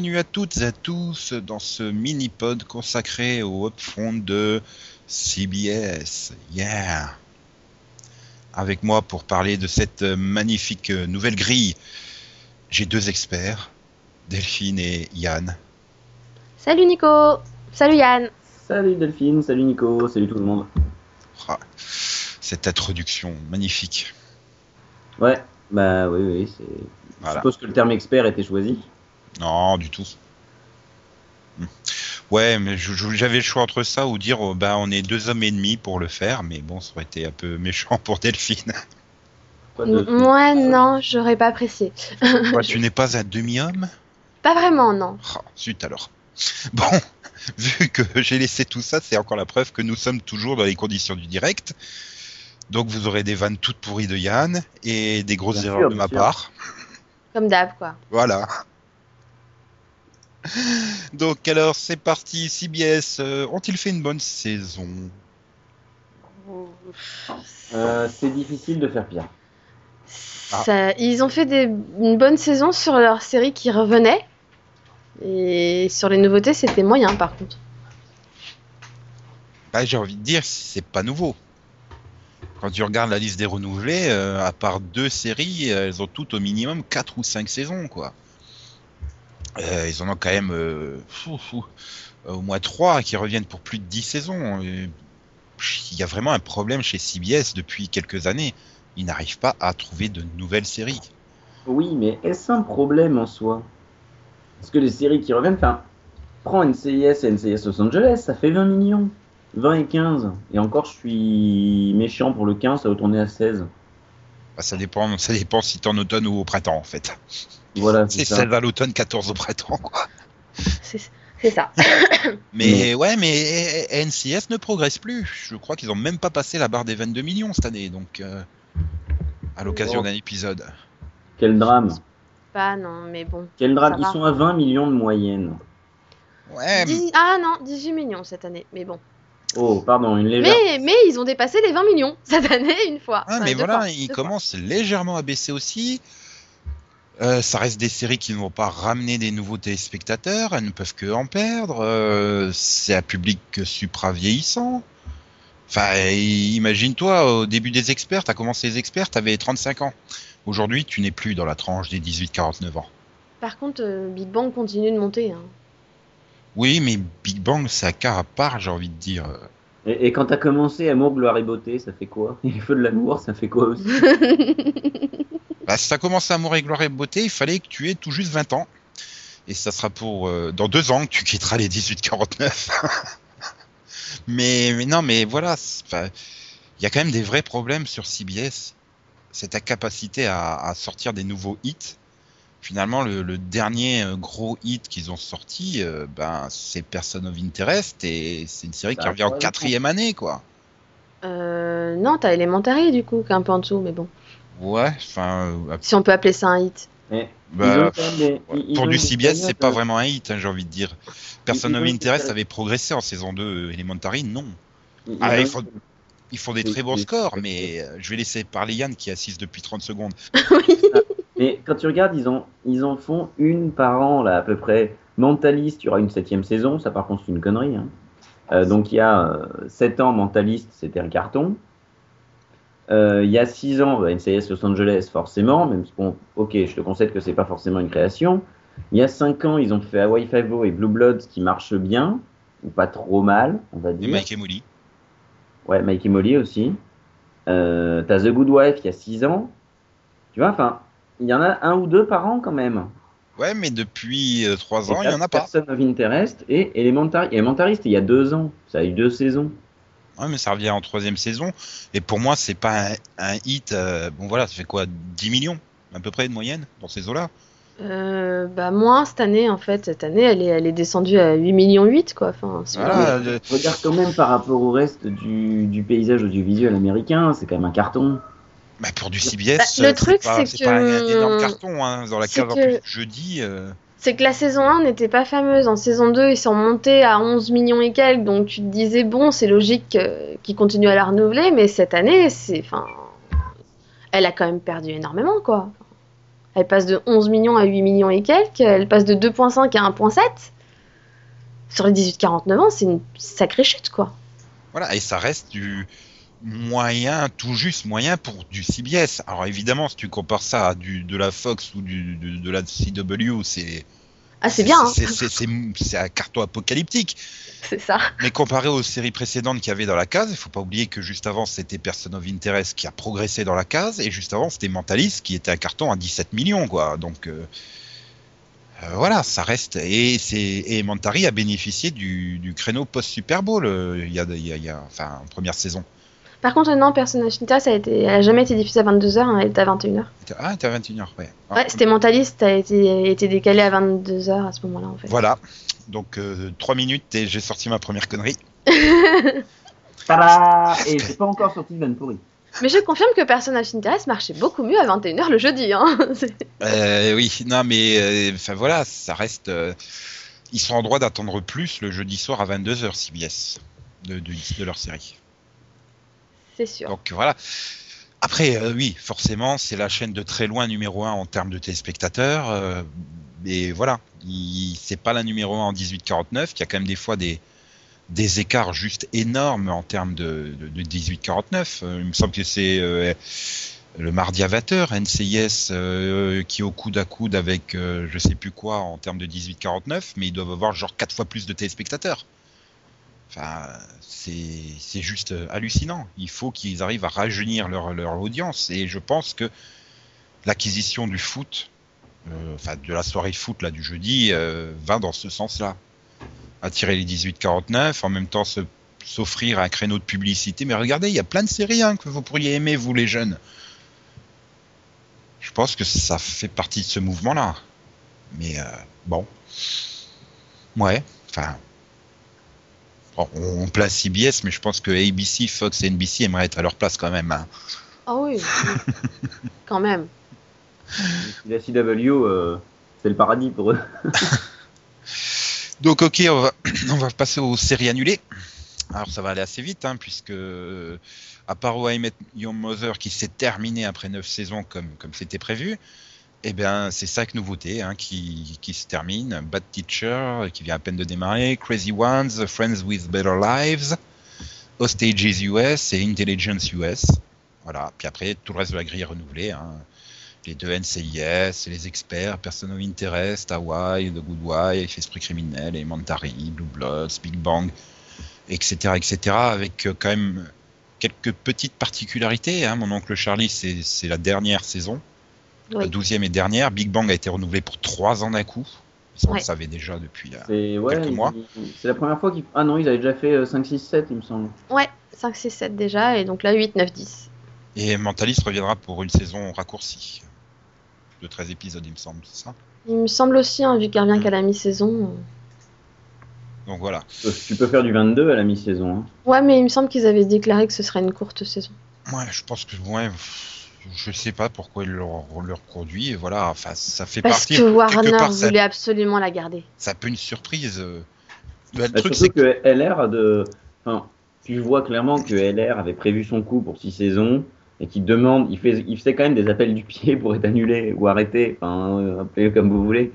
bienvenue à toutes et à tous dans ce mini-pod consacré au upfront de CBS. Yeah! Avec moi pour parler de cette magnifique nouvelle grille, j'ai deux experts, Delphine et Yann. Salut Nico Salut Yann Salut Delphine, salut Nico, salut tout le monde. Ah, cette introduction magnifique. Ouais, bah oui, oui, c'est. Voilà. Je suppose que le terme expert était choisi. Non, du tout. Hmm. Ouais, mais j'avais le choix entre ça ou dire oh, bah on est deux hommes et demi pour le faire, mais bon, ça aurait été un peu méchant pour Delphine. De- Moi non, j'aurais pas apprécié. Quoi, tu n'es pas un demi-homme? Pas vraiment, non. Ah, Zut alors. Bon, vu que j'ai laissé tout ça, c'est encore la preuve que nous sommes toujours dans les conditions du direct. Donc vous aurez des vannes toutes pourries de Yann et des grosses Bien erreurs sûr, de ma sûr. part. Comme d'hab, quoi. Voilà. Donc alors c'est parti, CBS, euh, ont-ils fait une bonne saison? Euh, c'est difficile de faire pire. Ah. Ça- ils ont fait des- une bonne saison sur leur série qui revenait. Et sur les nouveautés, c'était moyen par contre. bah, J'ai envie de dire, c'est pas nouveau. Quand tu regardes la liste des renouvelés, euh, à part deux séries, elles ont toutes au minimum 4 ou 5 saisons, quoi. Euh, ils en ont quand même euh, fou, euh, au moins 3 qui reviennent pour plus de 10 saisons. Il y a vraiment un problème chez CBS depuis quelques années. Ils n'arrivent pas à trouver de nouvelles séries. Oui, mais est-ce un problème en soi? Parce que les séries qui reviennent, enfin, prends NCIS et NCIS Los Angeles, ça fait 20 millions. 20 et 15. Et encore, je suis méchant pour le 15, ça va tourner à 16. Bah, ça, dépend, ça dépend si t'es en automne ou au printemps, en fait. Voilà, C'est ça. 16 à l'automne, 14 au printemps, quoi. C'est ça. Mais ouais, mais NCS ne progresse plus. Je crois qu'ils ont même pas passé la barre des 22 millions cette année, donc euh, à l'occasion Oh. d'un épisode. Quel drame. Pas non, mais bon. Quel drame. Ils va. sont à 20 millions de moyenne. Ouais, mais- Dix- Ah non, 18 millions cette année. Mais bon. Oh, pardon, une légère. Mais, mais ils ont dépassé les 20 millions cette année une fois. ah, Enfin, mais voilà, fois, ils fois. commencent légèrement à baisser aussi. Euh, ça reste des séries qui ne vont pas ramener des nouveaux téléspectateurs, elles ne peuvent que en perdre. Euh, c'est un public supra vieillissant. Enfin, imagine-toi, au début des experts, t'as commencé les experts, t'avais 35 ans. Aujourd'hui, tu n'es plus dans la tranche des 18-49 ans. Par contre, euh, Big Bang continue de monter. hein. Oui, mais Big Bang, c'est un cas à part, j'ai envie de dire. Et, et quand t'as commencé Amour, gloire et beauté, ça fait quoi? Et feux de l'amour, ça fait quoi aussi? Bah, si t'as commencé Amour et gloire et beauté, il fallait que tu aies tout juste 20 ans. Et ça sera pour euh, dans deux ans que tu quitteras les 18-49. mais, mais non, mais voilà, il y a quand même des vrais problèmes sur CBS. C'est ta capacité à, à sortir des nouveaux hits. Finalement, le, le dernier euh, gros hit qu'ils ont sorti, euh, ben, c'est Person of Interest et c'est une série Ça qui a revient en quatrième année, quoi. Euh, non, t'as Elementary du coup, qui est un peu en dessous, mais bon. Ouais, enfin, euh, Si on peut appeler ça un hit. Bah, ils des- ils- ils pour ont du CBS, c'est pas vraiment un hit, hein, j'ai envie de dire. Person ils of Interest avait progressé en saison 2, euh, Elementary, non. ils- Ah, ils il ont- faut- Ils font des Oui, très bons oui, scores, oui. mais je vais laisser parler Yann qui assiste depuis 30 secondes. Mais quand tu regardes, ils, en font une par an, là, à peu près. Mentaliste, il y aura une septième saison, ça par contre c'est une connerie. hein. Euh, donc il y a euh, 7 ans, Mentaliste, c'était un carton. Euh, il y a 6 ans, bah, NCIS Los Angeles, forcément, même si, bon, ok, je te concède que c'est pas forcément une création. Il y a 5 ans, ils ont fait Hawaii Five-O et Blue Bloods qui marchent bien, ou pas trop mal, on va Et dire. Mike et Molly. Ouais, Mike et Molly aussi. Euh, T'as The Good Wife il y a 6 ans. Tu vois, enfin, il y en a un ou deux par an quand même. Ouais, mais depuis 3 Et ans, il y t'as en a pas. Person of Interest et Elementary. Il y a 2 ans. Ça a eu deux saisons. Ouais, mais ça revient en troisième saison. Et pour moi, c'est pas un, un hit. euh, bon, voilà, ça fait quoi 10 millions à peu près de moyenne dans ces eaux-là? Euh, bah moins cette année en fait. Cette année, elle est, elle est descendue à 8 millions 8 quoi. Enfin, c'est- Voilà, le- Regarde quand même par rapport au reste du, du paysage audiovisuel américain, c'est quand même un carton. Bah, pour du CBS, Bah, le euh, truc, pas, c'est pas un que- énorme carton. Hein, dans la c'est cave en que- plus jeudi. euh, C'est que la saison 1 n'était pas fameuse. En saison 2, ils sont montés à 11 millions et quelques. Donc tu te disais, bon, c'est logique euh, qu'ils continuent à la renouveler. Mais cette année, c'est. Enfin. Elle a quand même perdu énormément, quoi. Elle passe de 11 millions à 8 millions et quelques. Elle passe de 2.5 à 1.7. Sur les 18-49 ans, c'est une sacrée chute, quoi. Voilà, et ça reste du moyen, tout juste moyen pour du CBS. Alors évidemment, si tu compares ça à du, de la Fox ou du, de, de la CW, c'est Ah, c'est bien, hein. c'est- un carton apocalyptique. c'est ça. Mais comparé aux séries précédentes qu'il y avait dans la case, il faut pas oublier que juste avant c'était Person of Interest qui a progressé dans la case et juste avant c'était Mentalist qui était un carton à 17 millions quoi. Donc euh, euh, voilà, ça reste et c'est et Mentari a bénéficié du, du créneau post Super Bowl euh, il y a, y a- y a- enfin en première saison. Par contre, non, Persona Shinta, ça a été, elle a jamais été diffusée à 22h, hein, elle était à 21h. Ah, t'es à 21h, ouais. Ah, Ouais, c'était Mentaliste, a été, été décalé à 22h à ce moment-là, en fait. Voilà. Donc 3 minutes et j'ai sorti ma première connerie. Tada Et c'est pas encore sorti de Van pourri. Mais je confirme que Persona Interest marchait beaucoup mieux à 21h le jeudi. Hein. Euh, oui, non, mais euh, enfin voilà, ça reste. euh, ils sont en droit d'attendre plus le jeudi soir à 22h CBS de, de, de leur série. C'est sûr. Donc voilà. Après, euh, oui, forcément, c'est la chaîne de très loin numéro 1 en termes de téléspectateurs. euh, mais voilà, il- c'est pas la numéro 1 en 1849. Il y a quand même des fois des, écarts juste énormes en termes de, de, de 1849. Euh, il me semble que c'est euh, le mardi à 20h, NCIS qui est au coude à coude avec je sais plus quoi en termes de 1849, mais ils doivent avoir genre 4 fois plus de téléspectateurs. Enfin, c'est juste euh, hallucinant. Il faut qu'ils arrivent à rajeunir leur, audience. Et je pense que l'acquisition du foot, euh, enfin de la soirée foot là du jeudi, euh, va dans ce sens-là. Attirer les 18-49, en même temps s'offrir un créneau de publicité. Mais regardez, il y a plein de séries hein, que vous pourriez aimer, vous les jeunes. Je pense que ça fait partie de ce mouvement-là. Mais bon. Ouais, enfin. On place CBS, mais je pense que ABC, Fox et NBC aimeraient être à leur place quand même. hein. Ah oui, oui. quand même. La CW, euh, c'est le paradis pour eux. Donc ok, on va, on va passer aux séries annulées. Alors ça va aller assez vite, hein, puisque à part I Met Your Mother qui s'est terminé après 9 saisons comme comme c'était prévu, eh bien c'est cinq nouveautés hein, qui, qui se terminent. Bad Teacher qui vient à peine de démarrer, Crazy Ones, Friends with Better Lives, Hostages US et Intelligence US. Voilà, puis après tout le reste de la grille est renouvelé. Hein. Les deux NCIS, les experts, Person Interest, Hawaii, The Good Wife, Esprit criminel, Elementary, Blue Bloods, Big Bang, etc., etc., avec euh, quand même quelques petites particularités. Hein. Mon oncle Charlie, c'est la dernière saison, la Oui. douzième et dernière. Big Bang a été renouvelé pour trois ans d'un coup. Ça, on Ouais. le savait déjà depuis ouais, Quelques mois. C'est la première fois qu'ils. Ah non, ils avaient déjà fait euh, 5, 6, 7, il me semble. Ouais, 5, 6, 7 déjà, et donc là 8, 9, 10. Et Mentalist reviendra pour une saison raccourcie de 13 épisodes, il me semble, c'est ça? Il me semble aussi, hein, vu qu'il revient qu'à la mi-saison. Donc voilà. Euh, Tu peux faire du 22 à la mi-saison. Hein. Ouais, mais il me semble qu'ils avaient déclaré que ce serait une courte saison. Ouais, je pense que ouais, pff, je sais pas pourquoi ils leur, leur produit. Et voilà, enfin, ça fait Parce partie. que Warner ça, voulait absolument la garder. ça peut une surprise. euh. Bah, le Bah, truc, c'est que LR a de. Enfin, tu vois clairement que LR avait prévu son coup pour 6 saisons et qu'il demande. Il, fait, il faisait quand même des appels du pied pour être annulé ou arrêté. Enfin, euh, appelez-le comme vous voulez.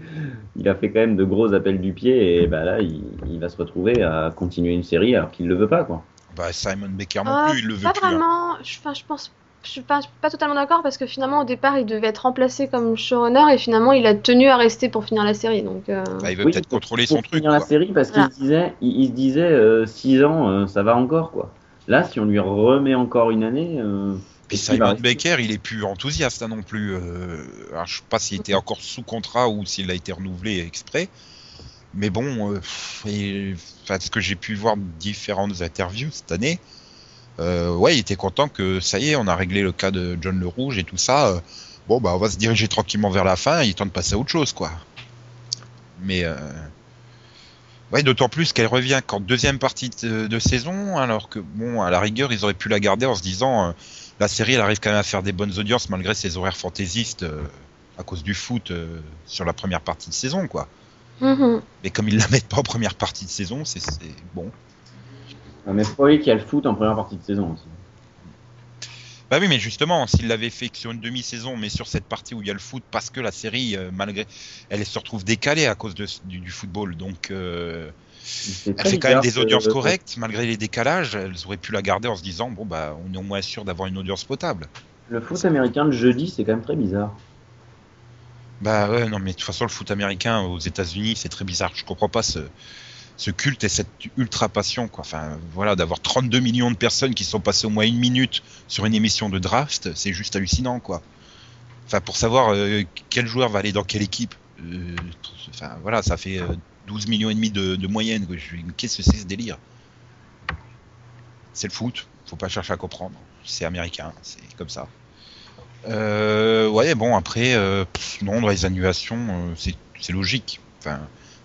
Il a fait quand même de gros appels du pied et bah là, il, il va se retrouver à continuer une série alors qu'il le veut pas, quoi. bah, Simon Baker non Ah, plus, il le veut pas plus. hein. vraiment. Je, enfin, je pense. Je suis pas, je suis pas totalement d'accord parce que finalement au départ il devait être remplacé comme showrunner et finalement il a tenu à rester pour finir la série donc. euh, Bah, il veut Oui, peut-être pour- contrôler pour son truc. finir la série parce qu'il Voilà. se disait, il, il se disait 6 ans, euh, ça va encore, quoi. Là, si on lui remet encore une année. euh, Puis Simon Baker, il est plus enthousiaste hein, non plus. euh, alors, je sais pas s'il était encore sous contrat ou s'il a été renouvelé exprès. Mais bon, euh, et, enfin, ce que j'ai pu voir de différentes interviews cette année, euh, ouais, il était content que ça y est, on a réglé le cas de John le Rouge et tout ça. euh, bon, bah, on va se diriger tranquillement vers la fin. Il est temps de passer à autre chose, quoi. Mais euh, ouais, d'autant plus qu'elle revient qu'en deuxième partie de, de saison, alors que bon, à la rigueur, ils auraient pu la garder en se disant. euh, la série elle arrive quand même à faire des bonnes audiences malgré ses horaires fantaisistes euh, à cause du foot euh, sur la première partie de saison quoi. mhm. Mais comme ils la mettent pas en première partie de saison, c'est c'est- bon. Ah, mais qu'il y a le foot en première partie de saison aussi. Bah oui, mais justement, s'il l'avait fait que sur une demi-saison, mais sur cette partie où il y a le foot, parce que la série, euh, malgré, elle se retrouve décalée à cause de, du, du football, donc euh, elle fait quand même des audiences correctes, malgré les décalages. Elles auraient pu la garder en se disant, bon bah, on est au moins sûr d'avoir une audience potable. Le foot américain le jeudi, c'est quand même très bizarre. Bah ouais, non, mais de toute façon, le foot américain aux États-Unis, c'est très bizarre. Je comprends pas ce, ce culte et cette ultra passion, quoi. Enfin, voilà, d'avoir 32 millions de personnes qui sont passées au moins une minute sur une émission de draft, c'est juste hallucinant, quoi. Enfin, pour savoir euh, quel joueur va aller dans quelle équipe. euh, enfin, voilà, ça fait euh, 12 millions et demi de, de moyenne. Qu'est-ce que c'est ce délire? C'est le foot. Faut pas chercher à comprendre. C'est américain, c'est comme ça. Euh, ouais, bon, après, euh, pff, non, dans les annulations, euh, c'est logique. Enfin,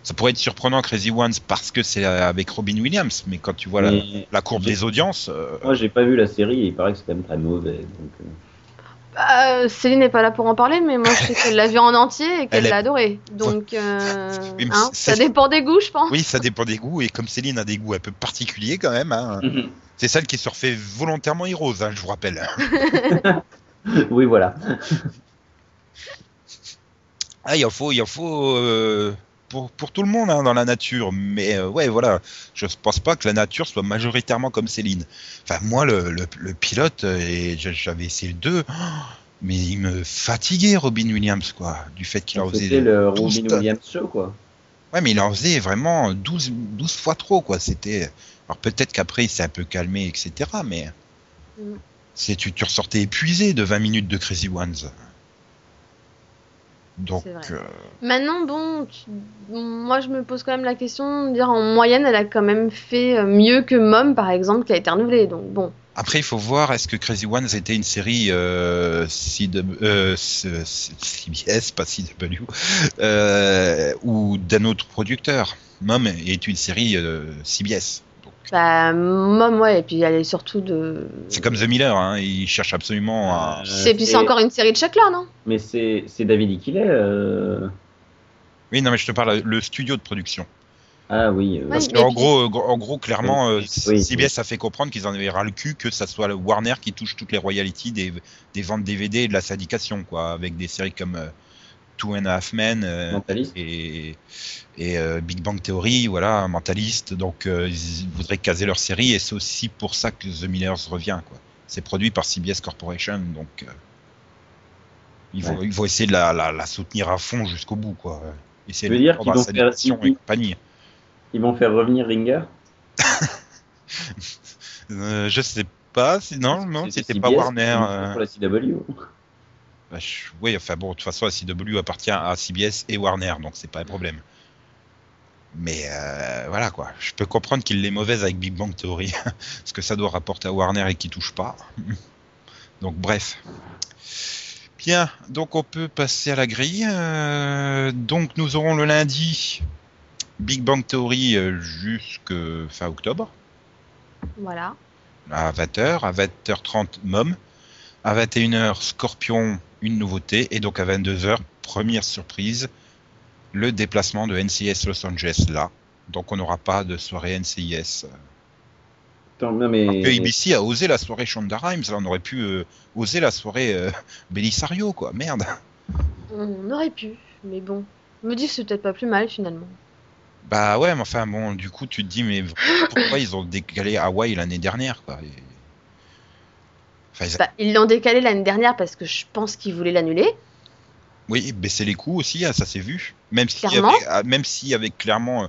ça pourrait être surprenant Crazy Ones parce que c'est avec Robin Williams, mais quand tu vois la, courbe des audiences, euh, moi, j'ai pas vu la série et il paraît que c'est quand même très mauvais. Donc, euh, Bah, Céline n'est pas là pour en parler, mais moi je sais qu'elle l'a vu en entier et qu'elle l'a adoré. Donc, euh, Oui, hein, ça dépend des goûts, je pense. oui, ça dépend des goûts, et comme Céline a des goûts un peu particuliers quand même, hein, c'est celle qui se refait volontairement Heroes, hein, je vous rappelle. oui, voilà. Ah, il en faut, il en faut euh, pour, pour tout le monde hein, dans la nature. Mais euh, ouais, voilà, je pense pas que la nature soit majoritairement comme Céline. Enfin, moi, le, le, le pilote, euh, et j'a- j'avais essayé le 2, mais il me fatiguait, Robin Williams, quoi, du fait qu'il a osé. C'était le 12 Robin. Williams show, quoi. Ouais, mais il en faisait vraiment 12, 12 fois trop, quoi. C'était. Alors peut-être qu'après, il s'est un peu calmé, etc. Mais. Mm. C'est, tu, tu ressortais épuisé de 20 minutes de Crazy Ones. Donc. Euh, Maintenant, bon, tu- moi je me pose quand même la question de dire en moyenne, elle a quand même fait euh, mieux que Mom, par exemple, qui a été renouvelée. Donc bon, Après, il faut voir, est-ce que Crazy Ones était une série euh, CW, euh, C- C- CBS, pas CW, euh, ou d'un autre producteur? Mom est une série euh, CBS. Bah, Mom, ouais, et puis elle est surtout de. c'est comme The Miller, hein, il cherche absolument à... Euh, Et puis c'est encore une série de Lorre, non? Mais c'est c'est David Ickley. euh, Oui, non, mais je te parle le studio de production. Ah oui. euh, Oui, Parce mais qu'en puis- gros, euh, en gros, clairement, euh, Oui. CBS a fait comprendre qu'ils en avaient ras le cul que ça soit le Warner qui touche toutes les royalties des, des ventes DVD et de la syndication, quoi, avec des séries comme euh, Two and a Half Men euh, Mentalist. et, et euh, Big Bang Theory, voilà, Mentaliste. Donc, euh, ils voudraient caser leur série et c'est aussi pour ça que The Millers revient, quoi. C'est produit par CBS Corporation, donc ils, vont, Ouais. ils vont essayer de la, la, la soutenir à fond jusqu'au bout, quoi. Essayer veux de dire qu'ils vont faire- ils- vont faire revenir Ringer? Je sais pas, non, non, C'était pas Warner. Pour la CW. Bah, je- oui, enfin bon, de toute façon, la CW appartient à CBS et Warner, donc c'est pas un problème. Mais euh, voilà quoi, je peux comprendre qu'il est mauvaise avec Big Bang Theory, parce que ça doit rapporter à Warner et qui touche pas. donc bref. Bien, donc on peut passer à la grille. Euh, donc nous aurons le lundi Big Bang Theory euh, jusque fin octobre. Voilà. à 20h, à 20h30 Mom, à 21h Scorpion, une nouveauté, et donc à 22h, première surprise, le déplacement de NCIS Los Angeles là. Donc on n'aura pas de soirée NCIS. Attends, non, mais... Alors que ABC a osé la soirée Shonda Rhimes, là on aurait pu euh, oser la soirée euh, Belisario quoi, merde. On aurait pu, mais bon. Je me dis que c'est peut-être pas plus mal finalement. Bah ouais, mais enfin bon, du coup tu te dis mais pourquoi ils ont décalé Hawaï l'année dernière quoi et- Enfin, ils- Bah, ils l'ont décalé l'année dernière parce que je pense qu'ils voulaient l'annuler. Oui, baisser les coûts aussi, hein, ça s'est vu. Même si, avec, ah, même si avec clairement euh,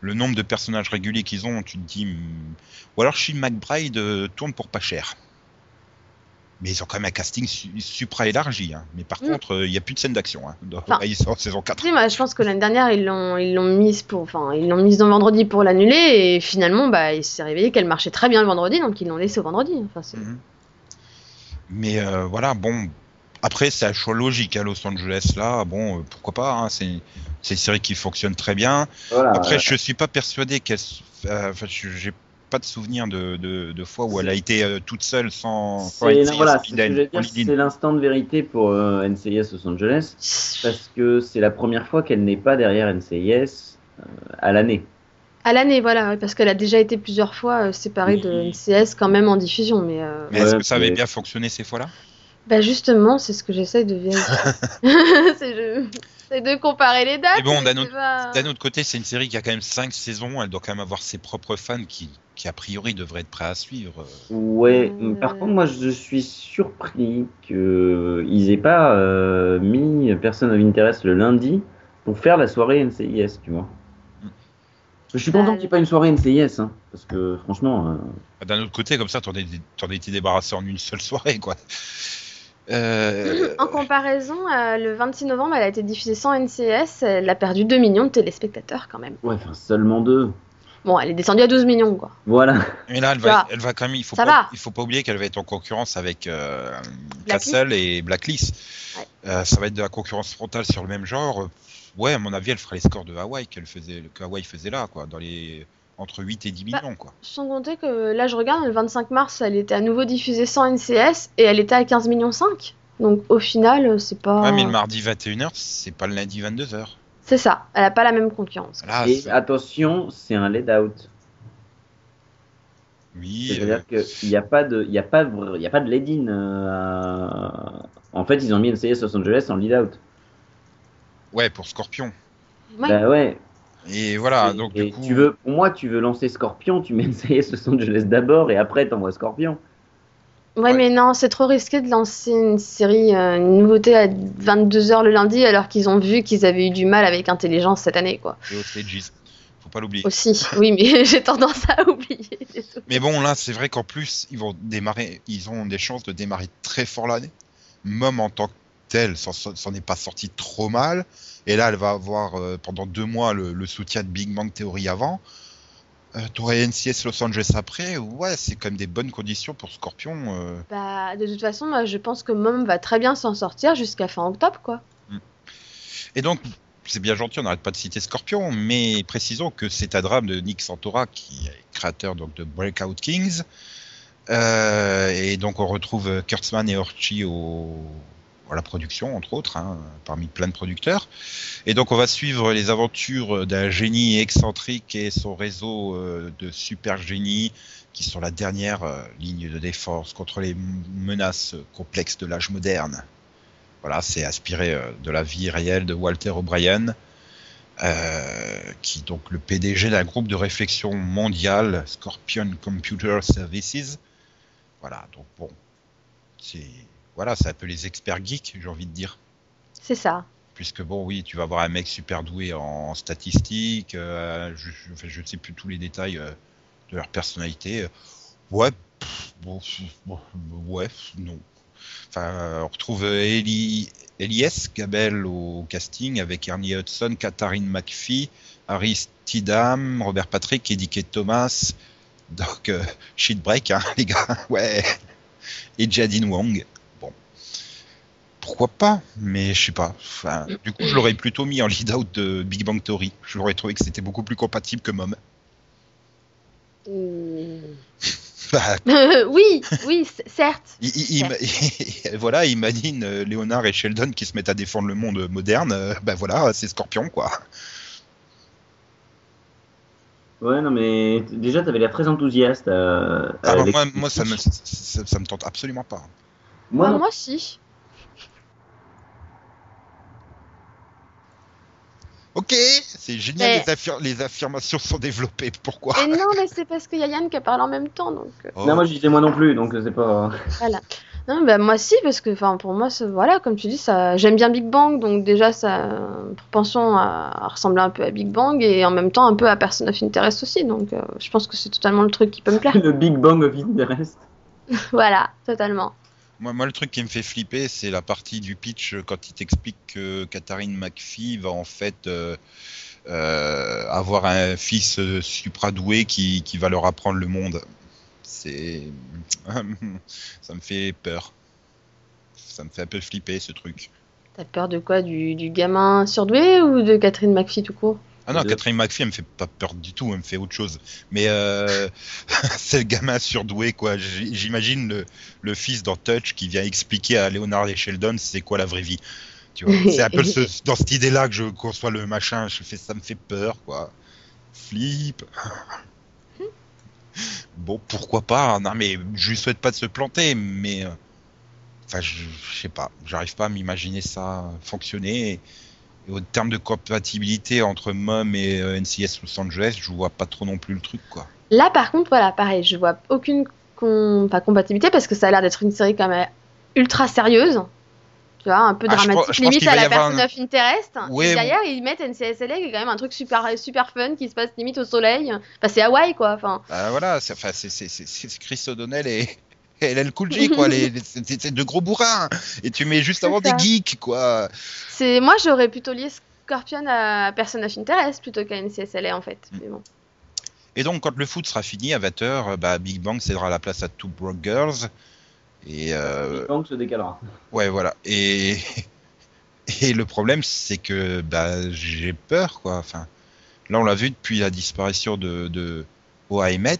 le nombre de personnages réguliers qu'ils ont, tu te dis. hmm, Ou alors Shin McBride euh, tourne pour pas cher. Mais ils ont quand même un casting su- supra élargi. Hein. Mais par Mm. contre, euh, il n'y a plus de scène d'action. Hein. Enfin. ils sont en saison 4. Tu sais, moi, je pense que l'année dernière, ils l'ont, ils l'ont mise pour, enfin, ils l'ont mise dans vendredi pour l'annuler et finalement, bah, il s'est réveillé qu'elle marchait très bien le vendredi, donc ils l'ont laissé au vendredi. Enfin. Mais euh, voilà, bon. Après, c'est un choix logique à Los Angeles là. Bon, euh, pourquoi pas. Hein, c'est c'est une série qui fonctionne très bien. Voilà, Après, euh, je suis pas persuadé qu'elle. euh, Enfin, je- j'ai pas de souvenir de, de, de fois où elle a été toute seule sans. c'est voilà, l'instant de vérité pour euh, NCIS Los Angeles parce que c'est la première fois qu'elle n'est pas derrière NCIS euh, à l'année. À l'année, voilà, parce qu'elle a déjà été plusieurs fois euh, séparée de Oui. NCS quand même en diffusion, mais, euh, Mais est-ce Ouais, que ça avait bien fonctionné ces fois-là? Bah justement, c'est ce que j'essaye de vérifier. c'est de comparer les dates. Mais bon, d'un autre- pas- D'un autre côté, c'est une série qui a quand même 5 saisons. Elle doit quand même avoir ses propres fans qui, qui a priori, devraient être prêts à suivre. Ouais, Euh, par contre, moi je suis surpris qu'ils aient pas euh, mis Person of Interest le lundi pour faire la soirée NCIS, tu vois. Je suis content qu'il n'y ait pas une soirée NCIS, hein, parce que franchement, euh, D'un autre côté, comme ça, t'en es été débarrassé en une seule soirée, quoi. Euh, En comparaison, euh, le 26 novembre, elle a été diffusée sans NCS. Elle a perdu 2 millions de téléspectateurs quand même. ouais, enfin seulement deux. Bon, elle est descendue à 12 millions, quoi. Voilà. Mais là, elle va. elle va quand même. Il faut Ça pas, va. il faut pas oublier qu'elle va être en concurrence avec euh. Castle et Blacklist. Ouais. Euh, ça va être de la concurrence frontale sur le même genre. Ouais, à mon avis, elle fera les scores de Hawaii qu'elle faisait, que Hawaii faisait là, quoi, dans les entre 8 et 10 Bah, millions, quoi. Sans compter que là, je regarde, le 25 mars, elle était à nouveau diffusée sans NCS et elle était à 15 millions 5. Donc au final, c'est pas. Ouais, mais le mardi 21h, c'est pas le lundi 22h. C'est ça. Elle a pas la même concurrence. Là, Et attention, c'est un lead out. oui. euh, C'est-à-dire qu'il n'y a pas de, il y a pas, de- il y a pas de lead in. euh, En fait, ils ont mis NCIS Los Angeles en lead out. Ouais, pour Scorpion. Ouais. Bah ouais. Et voilà, Et- donc et du coup. tu veux, pour moi, tu veux lancer Scorpion, tu mets NCIS Los Angeles d'abord et après t'envoies Scorpion. Ouais, Ouais. mais non, c'est trop risqué de lancer une série, euh, une nouveauté à 22h le lundi alors qu'ils ont vu qu'ils avaient eu du mal avec Intelligence cette année, quoi. Et aux stages. Faut pas l'oublier. Aussi, oui, mais j'ai tendance à oublier. Mais bon, là, c'est vrai qu'en plus, ils vont démarrer, ils ont des chances de démarrer très fort l'année. Mom en tant que telle, s'en s'en est pas sorti trop mal. Et là, elle va avoir euh, pendant deux mois le, le soutien de Big Bang Theory avant. Euh, T'aurais NCS Los Angeles après? Ouais, c'est quand même des bonnes conditions pour Scorpion. euh. Bah, de toute façon, moi, je pense que Mom va très bien s'en sortir jusqu'à fin octobre, quoi. Et donc, c'est bien gentil, on n'arrête pas de citer Scorpion, mais précisons que c'est un drame de Nick Santora, qui est créateur donc, de Breakout Kings. Euh, et donc, on retrouve Kurtzman et Orchi au, la production, entre autres, hein, parmi plein de producteurs. Et donc, on va suivre les aventures d'un génie excentrique et son réseau euh, de super génies qui sont la dernière euh, ligne de défense contre les menaces complexes de l'âge moderne. Voilà, c'est inspiré euh, de la vie réelle de Walter O'Brien, qui est donc le PDG d'un groupe de réflexion mondial, Scorpion Computer Services. Voilà, donc bon, c'est voilà, c'est un peu les experts geeks, j'ai envie de dire. C'est ça. Puisque bon, oui, tu vas avoir un mec super doué en statistiques, euh, je, ne sais plus tous les détails euh, de leur personnalité. Ouais, pff, bon, ouais, non. Enfin, euh, on retrouve Eli, Elias Gabel au casting avec Ernie Hudson, Katharine McPhee, Harry Robert Patrick, Eddie K. Thomas. Donc, euh, shit break, hein, les gars. Ouais. Et Jadine Wong. Pourquoi pas Mais je sais pas. Enfin, du coup, je l'aurais plutôt mis en lead-out de Big Bang Theory. Je l'aurais trouvé que c'était beaucoup plus compatible que Mom. Bah, oui, oui, certes. Il, il- il ma- voilà, imagine euh, Léonard et Sheldon qui se mettent à défendre le monde moderne. euh, ben voilà, c'est Scorpion, quoi. Ouais, non, mais déjà, t'avais l'air très enthousiaste. euh, à Alors, l'ex- moi, moi ça, me, ça, ça me tente absolument pas. Moi, Ah, non. moi, si. Ok, c'est génial, Mais- les, affir- les affirmations sont développées. Pourquoi? Et non, mais c'est parce qu'il y a Yann qui parle en même temps, donc euh, Oh, Non, moi, je disais moi non plus, donc c'est pas. voilà. Non, bah moi si, parce que enfin pour moi, voilà, comme tu dis, ça, j'aime bien Big Bang, donc déjà ça une propension à, à ressembler un peu à Big Bang et en même temps un peu à Person of Interest aussi, donc euh, je pense que c'est totalement le truc qui peut me plaire. Le Big Bang of Interest. voilà, totalement. Moi, le truc qui me fait flipper, c'est la partie du pitch quand il t'explique que Katharine McPhee va en fait euh, euh, avoir un fils supradoué qui, qui va leur apprendre le monde. C'est. Ça me fait peur. Ça me fait un peu flipper ce truc. T'as peur de quoi? Du, du gamin surdoué ou de Catherine McPhee tout court? Ah non. Catherine McPhee, elle me fait pas peur du tout, elle me fait autre chose. Mais euh, c'est le gamin surdoué, quoi. J'imagine le, le fils dans Touch qui vient expliquer à Leonard et Sheldon c'est quoi la vraie vie. Tu vois, c'est un peu ce- dans cette idée-là que je conçois le machin. Je fais, ça me fait peur, quoi. Flip. bon, pourquoi pas Non, mais je lui souhaite pas de se planter, mais. euh, Enfin, je, je sais pas. J'arrive pas à m'imaginer ça fonctionner. Et, et au terme de compatibilité entre MOM et euh, NCS Los Angeles, je vois pas trop non plus le truc, quoi. Là, par contre, voilà, pareil, je vois aucune com- pas compatibilité parce que ça a l'air d'être une série quand même ultra sérieuse. Tu vois, un peu Ah, je dramatique, pense- je pense limite à la personne un- of interest. Ouais, et derrière, ils mettent NCSLA qui est quand même un truc super, super fun qui se passe limite au soleil. Enfin, c'est Hawaï, quoi. Enfin, Bah, voilà, c'est Chris O'Donnell et. LL Cool J, quoi, les, les- c'est c'est de gros bourrins, et tu mets juste avant des geeks, quoi. c'est moi, j'aurais plutôt lié Scorpion à Person of Interest plutôt qu'à NCSLA, en fait. Mm. Mais bon. Et donc, quand le foot sera fini à 20h, bah, Big Bang cédera la place à Two Broke Girls. Et euh, Big Bang se décalera. ouais, voilà. Et, et le problème, c'est que bah, j'ai peur, quoi. Enfin, là, on l'a vu depuis la disparition de, de OAMET.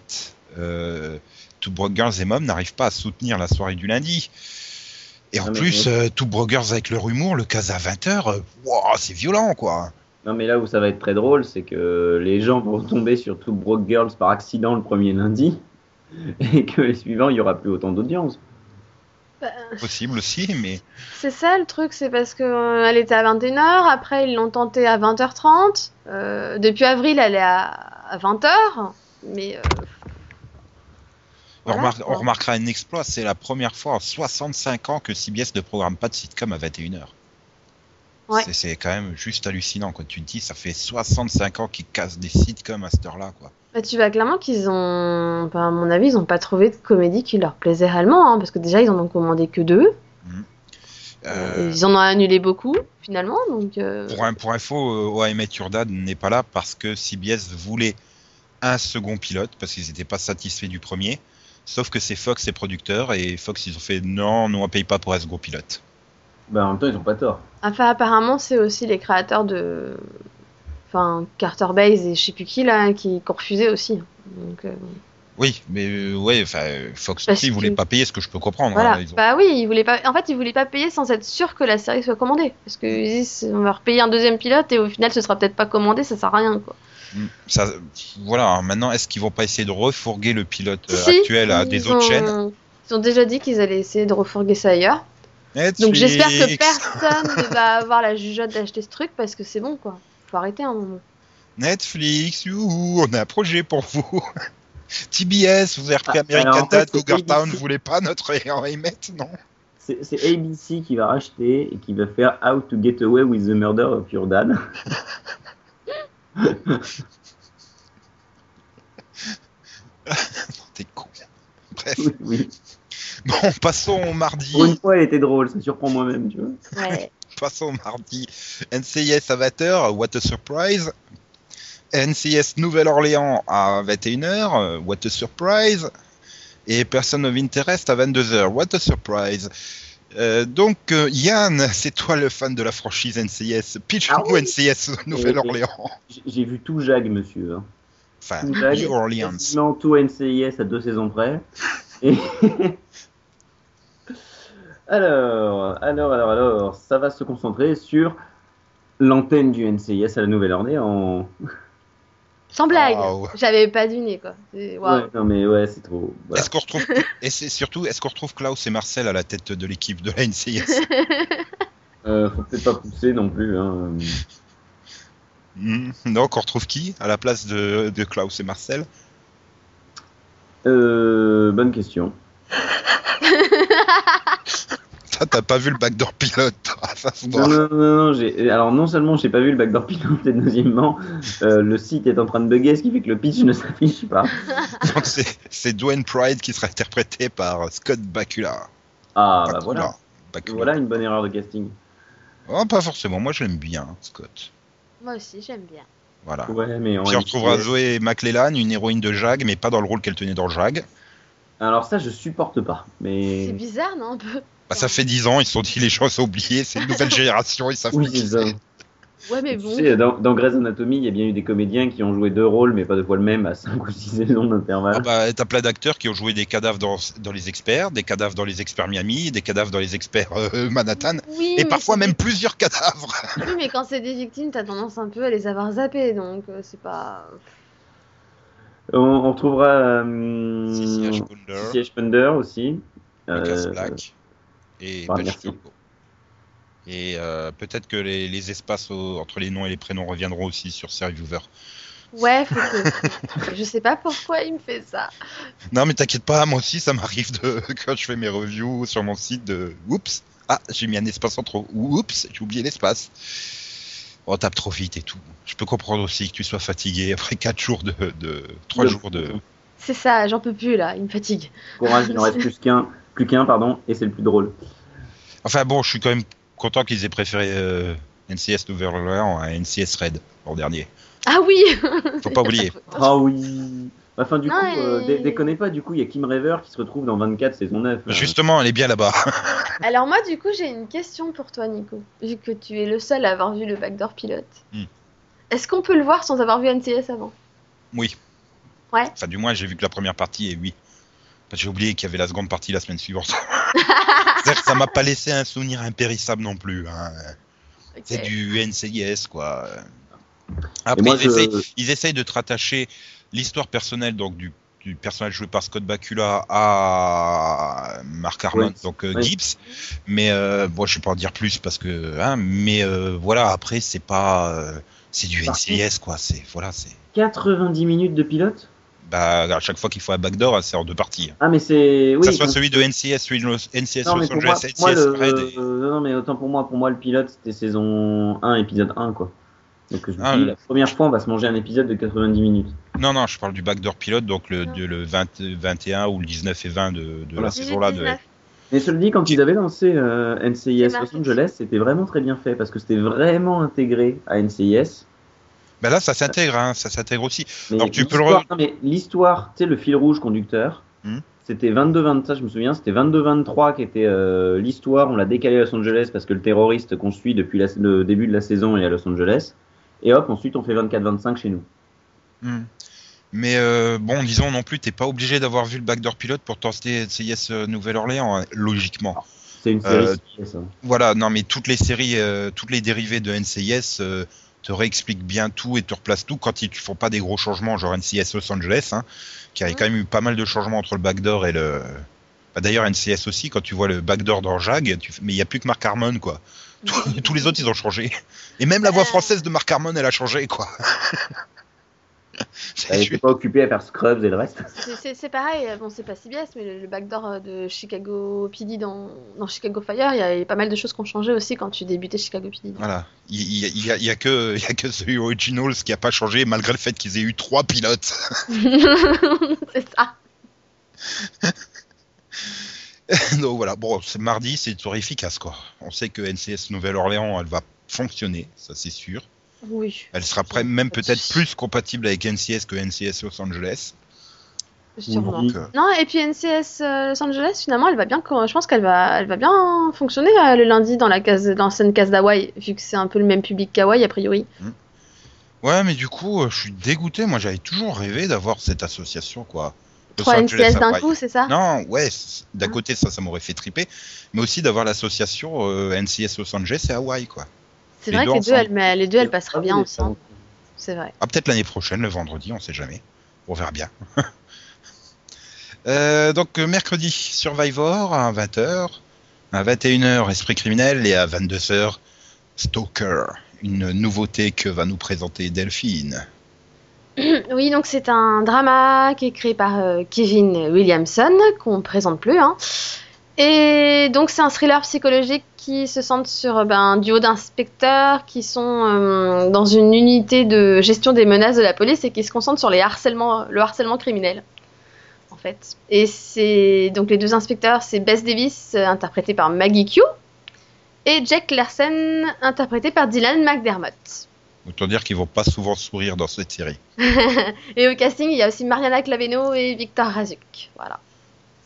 Euh, Two Broke Girls et Mom n'arrivent pas à soutenir la soirée du lundi. Et en Non, mais- plus, euh, Two Broke Girls avec leur humour, le cas à 20h, c'est violent, quoi. Non, mais là où ça va être très drôle, c'est que les gens vont tomber sur Two Broke Girls par accident le premier lundi, et que les suivants, il y aura plus autant d'audience. Bah, Possible aussi, mais C'est ça le truc, c'est parce qu'elle était à 21h, après ils l'ont tentée à 20h30, euh, depuis avril elle est à, à 20h, mais euh, Voilà, on remarquera un exploit, c'est la première fois en 65 ans que CBS ne programme pas de sitcom à 21h. Ouais. C'est- quand même juste hallucinant quand tu te dis, ça fait 65 ans qu'ils cassent des sitcoms à cette heure-là. quoi. bah, tu vois clairement qu'ils ont, à mon avis, ils ont pas trouvé de comédie qui leur plaisait réellement, hein, parce que déjà ils en ont commandé que deux, Euh, ils en ont annulé beaucoup finalement, donc euh, pour, un- pour info, euh, OAM Yurdad n'est pas là parce que CBS voulait un second pilote parce qu'ils n'étaient pas satisfaits du premier. Sauf que c'est Fox et producteurs et Fox ils ont fait non, nous on paye pas pour un second pilote. Bah, en même temps, ils ont pas tort. enfin apparemment c'est aussi les créateurs de, enfin Carter Bays et je sais plus qui là, qui, qui ont refusé aussi, donc euh, Oui, mais euh, ouais, enfin Fox Parce aussi ils voulaient que- pas payer ce que je peux comprendre. Voilà. hein, ils ont- Bah oui, ils voulaient pas. En fait, ils voulaient pas payer sans être sûr que la série soit commandée, parce que ils disent, on va repayer un deuxième pilote et au final, ce sera peut-être pas commandé, ça sert à rien quoi. Ça, voilà, hein, maintenant, est-ce qu'ils vont pas essayer de refourguer le pilote euh, Si, actuel à des autres ont- chaînes Ils ont déjà dit qu'ils allaient essayer de refourguer ça ailleurs. Donc j'espère que Netflix. personne ne va avoir la jugeote d'acheter ce truc parce que c'est bon quoi. Faut arrêter un moment. Netflix, youhou, on a un projet pour vous. TBS, vous avez repris Ah, American alors, en fait, Dad, Cougar Town, vous voulez pas notre héros Emmett, non C'est c'est ABC qui va racheter et qui va faire How to Get Away with the Murder of Your Dad. T'es con. Bref, oui, oui. bon, passons au mardi. Pour une fois, elle était drôle, ça surprend moi-même, tu vois. Ouais. Passons au mardi. NCIS Avatar, What a Surprise. NCIS Nouvelle-Orléans à 21h, euh, What a Surprise. Et Person of Interest à 22h, What a Surprise. Euh, donc, euh, Yann, c'est toi le fan de la franchise NCIS. Pitch-nous Ah oui. NCIS Nouvelle-Orléans. J'ai vu tout Jag, monsieur. hein. Enfin, Tout Jag, New Orleans. quasiment tout NCIS à deux saisons près. Et... alors, alors, alors, alors, ça va se concentrer sur l'antenne du NCIS à la Nouvelle-Orléans. Sans blague. J'avais pas quoi. C'est- waouh. Ouais, non mais ouais, c'est trop. Voilà. Est-ce qu'on retrouve et c'est surtout est-ce qu'on retrouve Klaus et Marcel à la tête de l'équipe de la NCIS Euh, faut peut-être pas pousser non plus. Hein. Non, qu'on retrouve qui à la place de, de Klaus et Marcel? Euh, bonne question. Ça, t'as pas vu le backdoor pilote. Non, non, non, non, j'ai- alors non seulement j'ai pas vu le backdoor pilote, et deuxièmement, euh, le site est en train de bugger, ce qui fait que le pitch ne s'affiche pas. Donc c'est Dwayne Pride qui sera interprété par Scott Bakula. Ah, bah voilà. Bakula. Voilà une bonne erreur de casting. Oh, pas forcément, moi je l'aime bien, Scott. Moi aussi, j'aime bien. Voilà. Ouais, mais Puis on retrouvera Zoé McLellan, une héroïne de Jag, mais pas dans le rôle qu'elle tenait dans Jag. Alors ça, je supporte pas. Mais C'est bizarre, non un peu? Bah, ça fait 10 ans, ils se sont dit les sont oubliés, c'est une nouvelle génération, ils savent oui, plus ça. Ouais, mais Tu bon. sais, dans, dans Grey's Anatomy, il y a bien eu des comédiens qui ont joué deux rôles, mais pas deux fois le même, à 5 ou 6 saisons d'intervalle. Ah bah, t'as plein d'acteurs qui ont joué des cadavres dans, dans les experts, des cadavres dans les experts Miami, des cadavres dans les experts euh, Manhattan, Oui, et parfois même plusieurs cadavres. Oui, mais quand c'est des victimes, t'as tendance un peu à les avoir zappées, donc euh, c'est pas. On, on retrouvera euh, Sissi Ashponder aussi. Lucas Euh, Black et. Et euh, peut-être que les, les espaces au- entre les noms et les prénoms reviendront aussi sur Viewer. Ouais, faut que... je sais pas pourquoi il me fait ça. Non, mais t'inquiète pas, moi aussi, ça m'arrive de quand je fais mes reviews sur mon site de oups, ah, j'ai mis un espace en trop, ou oups, j'ai oublié l'espace. On tape trop vite et tout. Je peux comprendre aussi que tu sois fatigué après 4 jours de, de 3 De- jours de. C'est ça, j'en peux plus là, il me fatigue. Courage, il en reste plus qu'un, plus qu'un, pardon, et c'est le plus drôle. Enfin bon, je suis quand même content qu'ils aient préféré euh, NCS Nouvelle-Orléans à NCS Red l'an dernier. Ah oui Faut pas oublier. Ah oui. Enfin, du Non, coup, euh, dé- déconnez pas, du coup, il y a Kim Raver qui se retrouve dans 24 saison 9. euh. Justement, elle est bien là-bas. Alors moi du coup j'ai une question pour toi Nico, vu que tu es le seul à avoir vu le backdoor pilote. Hmm. Est-ce qu'on peut le voir sans avoir vu NCS avant? Oui. Ouais. Enfin, du moins, j'ai vu que la première partie et oui. J'ai oublié qu'il y avait la seconde partie la semaine suivante. Que ça m'a pas laissé un souvenir impérissable non plus. hein. C'est du NCIS, quoi. Après, Et moi, ils, je- essayent, ils essayent de te rattacher l'histoire personnelle donc du, du personnage joué par Scott Bakula à Mark Harmon, donc euh. Gibbs. Mais euh, bon, je vais pas en dire plus parce que, hein, mais euh, voilà, après c'est pas, euh, c'est du NCIS quoi. C'est voilà, c'est 90 minutes de pilote? Bah à chaque fois qu'il faut un backdoor, c'est en deux parties. Ah, mais c'est. que Oui, ça soit quand- celui de NCS, celui de Los- NCS Non, mais Los pour moi, Angeles, moi, NCS le... Red. et- euh, non, mais autant pour moi, pour moi, le pilote, c'était saison 1, épisode 1, quoi. Donc, je me Ah, dis, la première fois, on va se manger un épisode de 90 minutes. Non, non, je parle du backdoor pilote, donc le, Non. de- le 20, 21 ou le 19 et 20 de, de Voilà. la saison là. De... 19. Mais je le dis, quand ils avaient lancé euh, NCIS Los Angeles, c'était vraiment très bien fait parce que c'était vraiment intégré à NCIS. Ben là, ça s'intègre, hein, ça s'intègre aussi. Mais Donc, tu peux le l'histoire- re- non, mais l'histoire, tu sais, le fil rouge conducteur, Hmm. c'était 22-20, ça je me souviens, c'était 22-23 qui était euh, l'histoire, on l'a décalé à Los Angeles parce que le terroriste qu'on suit depuis la- le début de la saison est à Los Angeles. Et hop, ensuite on fait 24-25 chez nous. Hmm. Mais euh, bon, disons non plus, t'es pas obligé d'avoir vu le backdoor pilote pour tester NCIS euh, Nouvelle-Orléans, hein, logiquement. C'est une série Euh, CIS, hein. Voilà, non, mais toutes les séries, euh, toutes les dérivées de NCIS te réexpliquent bien tout et te replacent tout quand ils ne font pas des gros changements, genre NCIS Los Angeles, hein, qui a quand même eu pas mal de changements entre le backdoor et le. Bah, D'ailleurs, NCIS aussi, quand tu vois le backdoor dans Jag, tu... mais il n'y a plus que Mark Harmon, quoi. Tous- Tous les autres, ils ont changé. Et même la voix Euh. française de Mark Harmon, elle a changé, quoi. Elle n'était pas occupée à faire Scrubs et le reste. C'est- pareil, bon c'est pas CBS, mais le, le backdoor euh, de Chicago PD dans, dans Chicago Fire, il y, a- il y a pas mal de choses qui ont changé aussi quand tu débutais Chicago PD. Voilà. Il il y, a- il a, il y a que, il y a que The Originals qui a pas changé, malgré le fait qu'ils aient eu trois pilotes. c'est ça. Donc voilà, bon, c'est mardi, c'est toujours efficace, quoi. On sait que NCS Nouvelle-Orléans, elle va fonctionner, ça c'est sûr. Oui. Elle sera même peut-être plus compatible avec NCS que NCS Los Angeles. Sûrement. Oui. Donc, euh, Non, et puis NCS euh, Los Angeles, finalement, elle va bien, je pense qu'elle va, elle va bien fonctionner euh, le lundi dans la case, dans case d'Hawaï, vu que c'est un peu le même public qu'Hawaï, a priori. Ouais, mais du coup, je suis dégoûté. Moi, j'avais toujours rêvé d'avoir cette association, quoi. Trois NCS d'un coup, c'est ça? Non, ouais, d'un Ah. côté, ça, ça m'aurait fait triper. Mais aussi d'avoir l'association NCS Los Angeles et Hawaii, quoi. C'est vrai que les deux, ensemble. elles, mais les deux, elles passeraient bien hein. C'est vrai. Ah, peut-être l'année prochaine, le vendredi, on sait jamais. On verra bien. Euh, donc, euh, mercredi, Survivor à 20h, à 21h, Esprit criminel et à 22h, Stalker, une nouveauté que va nous présenter Delphine. Oui, donc c'est un drama qui est créé par euh, Kevin Williamson, qu'on présente plus. Hein. Et donc c'est un thriller psychologique qui se centre sur ben, un duo d'inspecteurs qui sont euh, dans une unité de gestion des menaces de la police et qui se concentrent sur les harcèlements, le harcèlement criminel. En fait. Et c'est donc les deux inspecteurs, c'est Bess Davis, euh, interprété par Maggie Q, et Jack Larson, interprété par Dylan McDermott. Autant dire qu'ils vont pas souvent sourire dans cette série. Et au casting, il y a aussi Mariana Claveno et Victor Razuk. Voilà.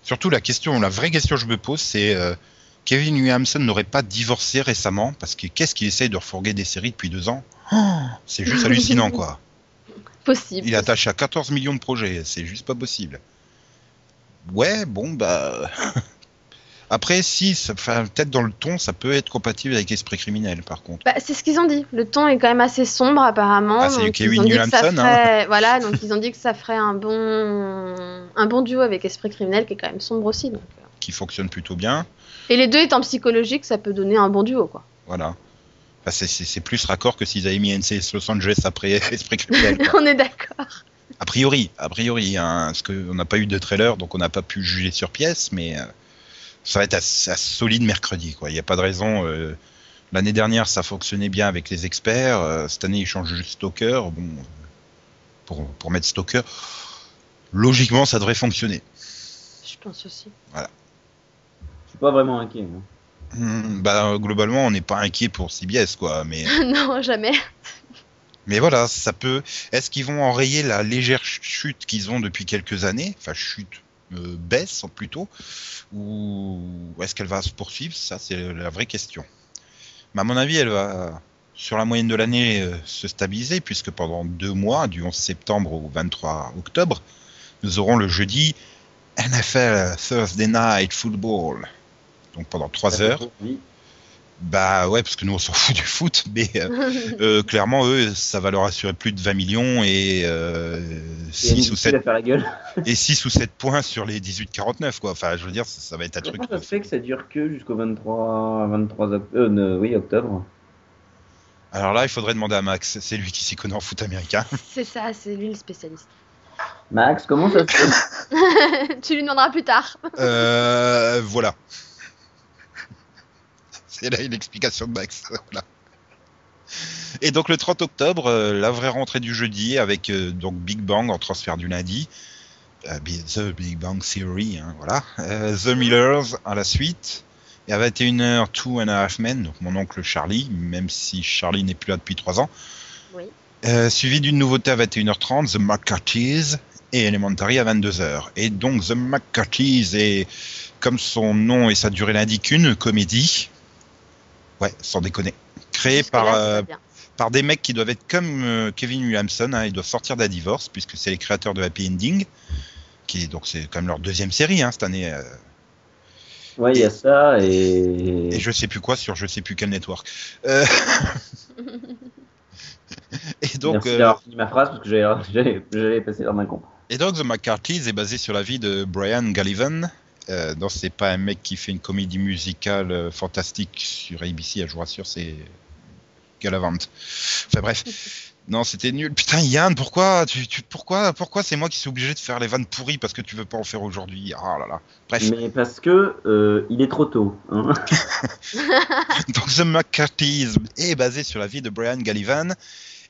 Surtout la question, la vraie question que je me pose, c'est euh, Kevin Williamson n'aurait pas divorcé récemment parce que qu'est-ce qu'il essaye de refourguer des séries depuis deux ans? Oh, C'est juste hallucinant, quoi. Possible. Il est attaché à 14 millions de projets, c'est juste pas possible. Ouais, bon, bah. Après, si, peut-être dans le ton, ça peut être compatible avec Esprit criminel, par contre. Bah, c'est ce qu'ils ont dit. Le ton est quand même assez sombre apparemment. Ah, c'est Kevin Williamson, hein. Voilà, donc ils ont dit que ça ferait un bon un bon duo avec Esprit criminel qui est quand même sombre aussi. Donc. euh. qui fonctionne plutôt bien. Et les deux étant psychologiques, ça peut donner un bon duo quoi. Voilà. C'est- plus raccord que s'ils avaient mis NCS Los Angeles après Esprit criminel. On est d'accord. A priori, a priori, hein, parce qu'on n'a pas eu de trailer, donc on n'a pas pu juger sur pièce, mais euh, ça va être assez, assez solide mercredi. quoi. Il n'y a pas de raison. euh, L'année dernière, ça fonctionnait bien avec les experts. euh, cette année, ils changent juste Stalker. Bon, pour, pour mettre Stalker, logiquement, ça devrait fonctionner. Je pense aussi. Je suis pas vraiment inquiet. hein. Hmm, bah, globalement, on n'est pas inquiet pour CBS, quoi. Mais non, jamais. Mais voilà, ça peut. Est-ce qu'ils vont enrayer la légère ch- chute qu'ils ont depuis quelques années? Enfin, chute, baisse plutôt. Ou est-ce qu'elle va se poursuivre? Ça, c'est la vraie question. Mais à mon avis, elle va, sur la moyenne de l'année, euh, se stabiliser, puisque pendant deux mois, du 11 septembre au 23 octobre, nous aurons le jeudi NFL Thursday Night Football. Donc pendant trois heures. Oui. Bah ouais, parce que nous on s'en fout du foot, mais euh, euh, clairement, eux, ça va leur assurer plus de 20 millions et, euh, Et 6 ou il 7 à faire la gueule. et 6 ou 7 points sur les 18-49 quoi. Enfin, je veux dire, ça, ça va être un truc. Ça fait que ça dure que jusqu'au 23, 23 oct- euh, ne- oui, octobre? Alors là, il faudrait demander à Max, c'est lui qui s'y connaît en foot américain. c'est ça, c'est lui le spécialiste. Max, comment ça se fait? Tu lui demanderas plus tard. Euh, voilà. C'est là une explication de Max. Voilà. Et donc le 30 octobre, euh, la vraie rentrée du jeudi avec euh, donc Big Bang en transfert du lundi. Euh, The Big Bang Theory, hein, voilà. Euh, The Millers à la suite. Et à 21h, Two and a Half Men, donc mon oncle Charlie, même si Charlie n'est plus là depuis 3 ans. Oui. Euh, suivi d'une nouveauté à 21h30, The McCarthy's et Elementary à 22h. Et donc The McCarthy's est, comme son nom et sa durée l'indiquent, une comédie. Ouais, sans déconner. Jusque-là, par, euh, par des mecs qui doivent être comme euh, Kevin Williamson, hein, ils doivent sortir d'un divorce, puisque c'est les créateurs de Happy Ending, qui donc c'est quand même leur deuxième série hein, cette année, euh, Ouais, il y a ça et. et je sais plus quoi sur je sais plus quel network. Euh, et donc, Merci euh, d'avoir fini ma phrase parce que j'allais passer dans un con. Et donc The McCarthy's est basé sur la vie de Brian Gallivan. Euh, non, c'est pas un mec qui fait une comédie musicale euh, fantastique sur ABC, je vous rassure, c'est Galavant. Enfin bref, non, c'était nul. Putain, Yann, pourquoi, tu, tu- pourquoi, pourquoi c'est moi qui suis obligé de faire les vannes pourries parce que tu veux pas en faire aujourd'hui? Ah là là. Bref, Mais parce que euh, il est trop tôt. hein. donc The McCarthy's est basé sur la vie de Brian Gallivan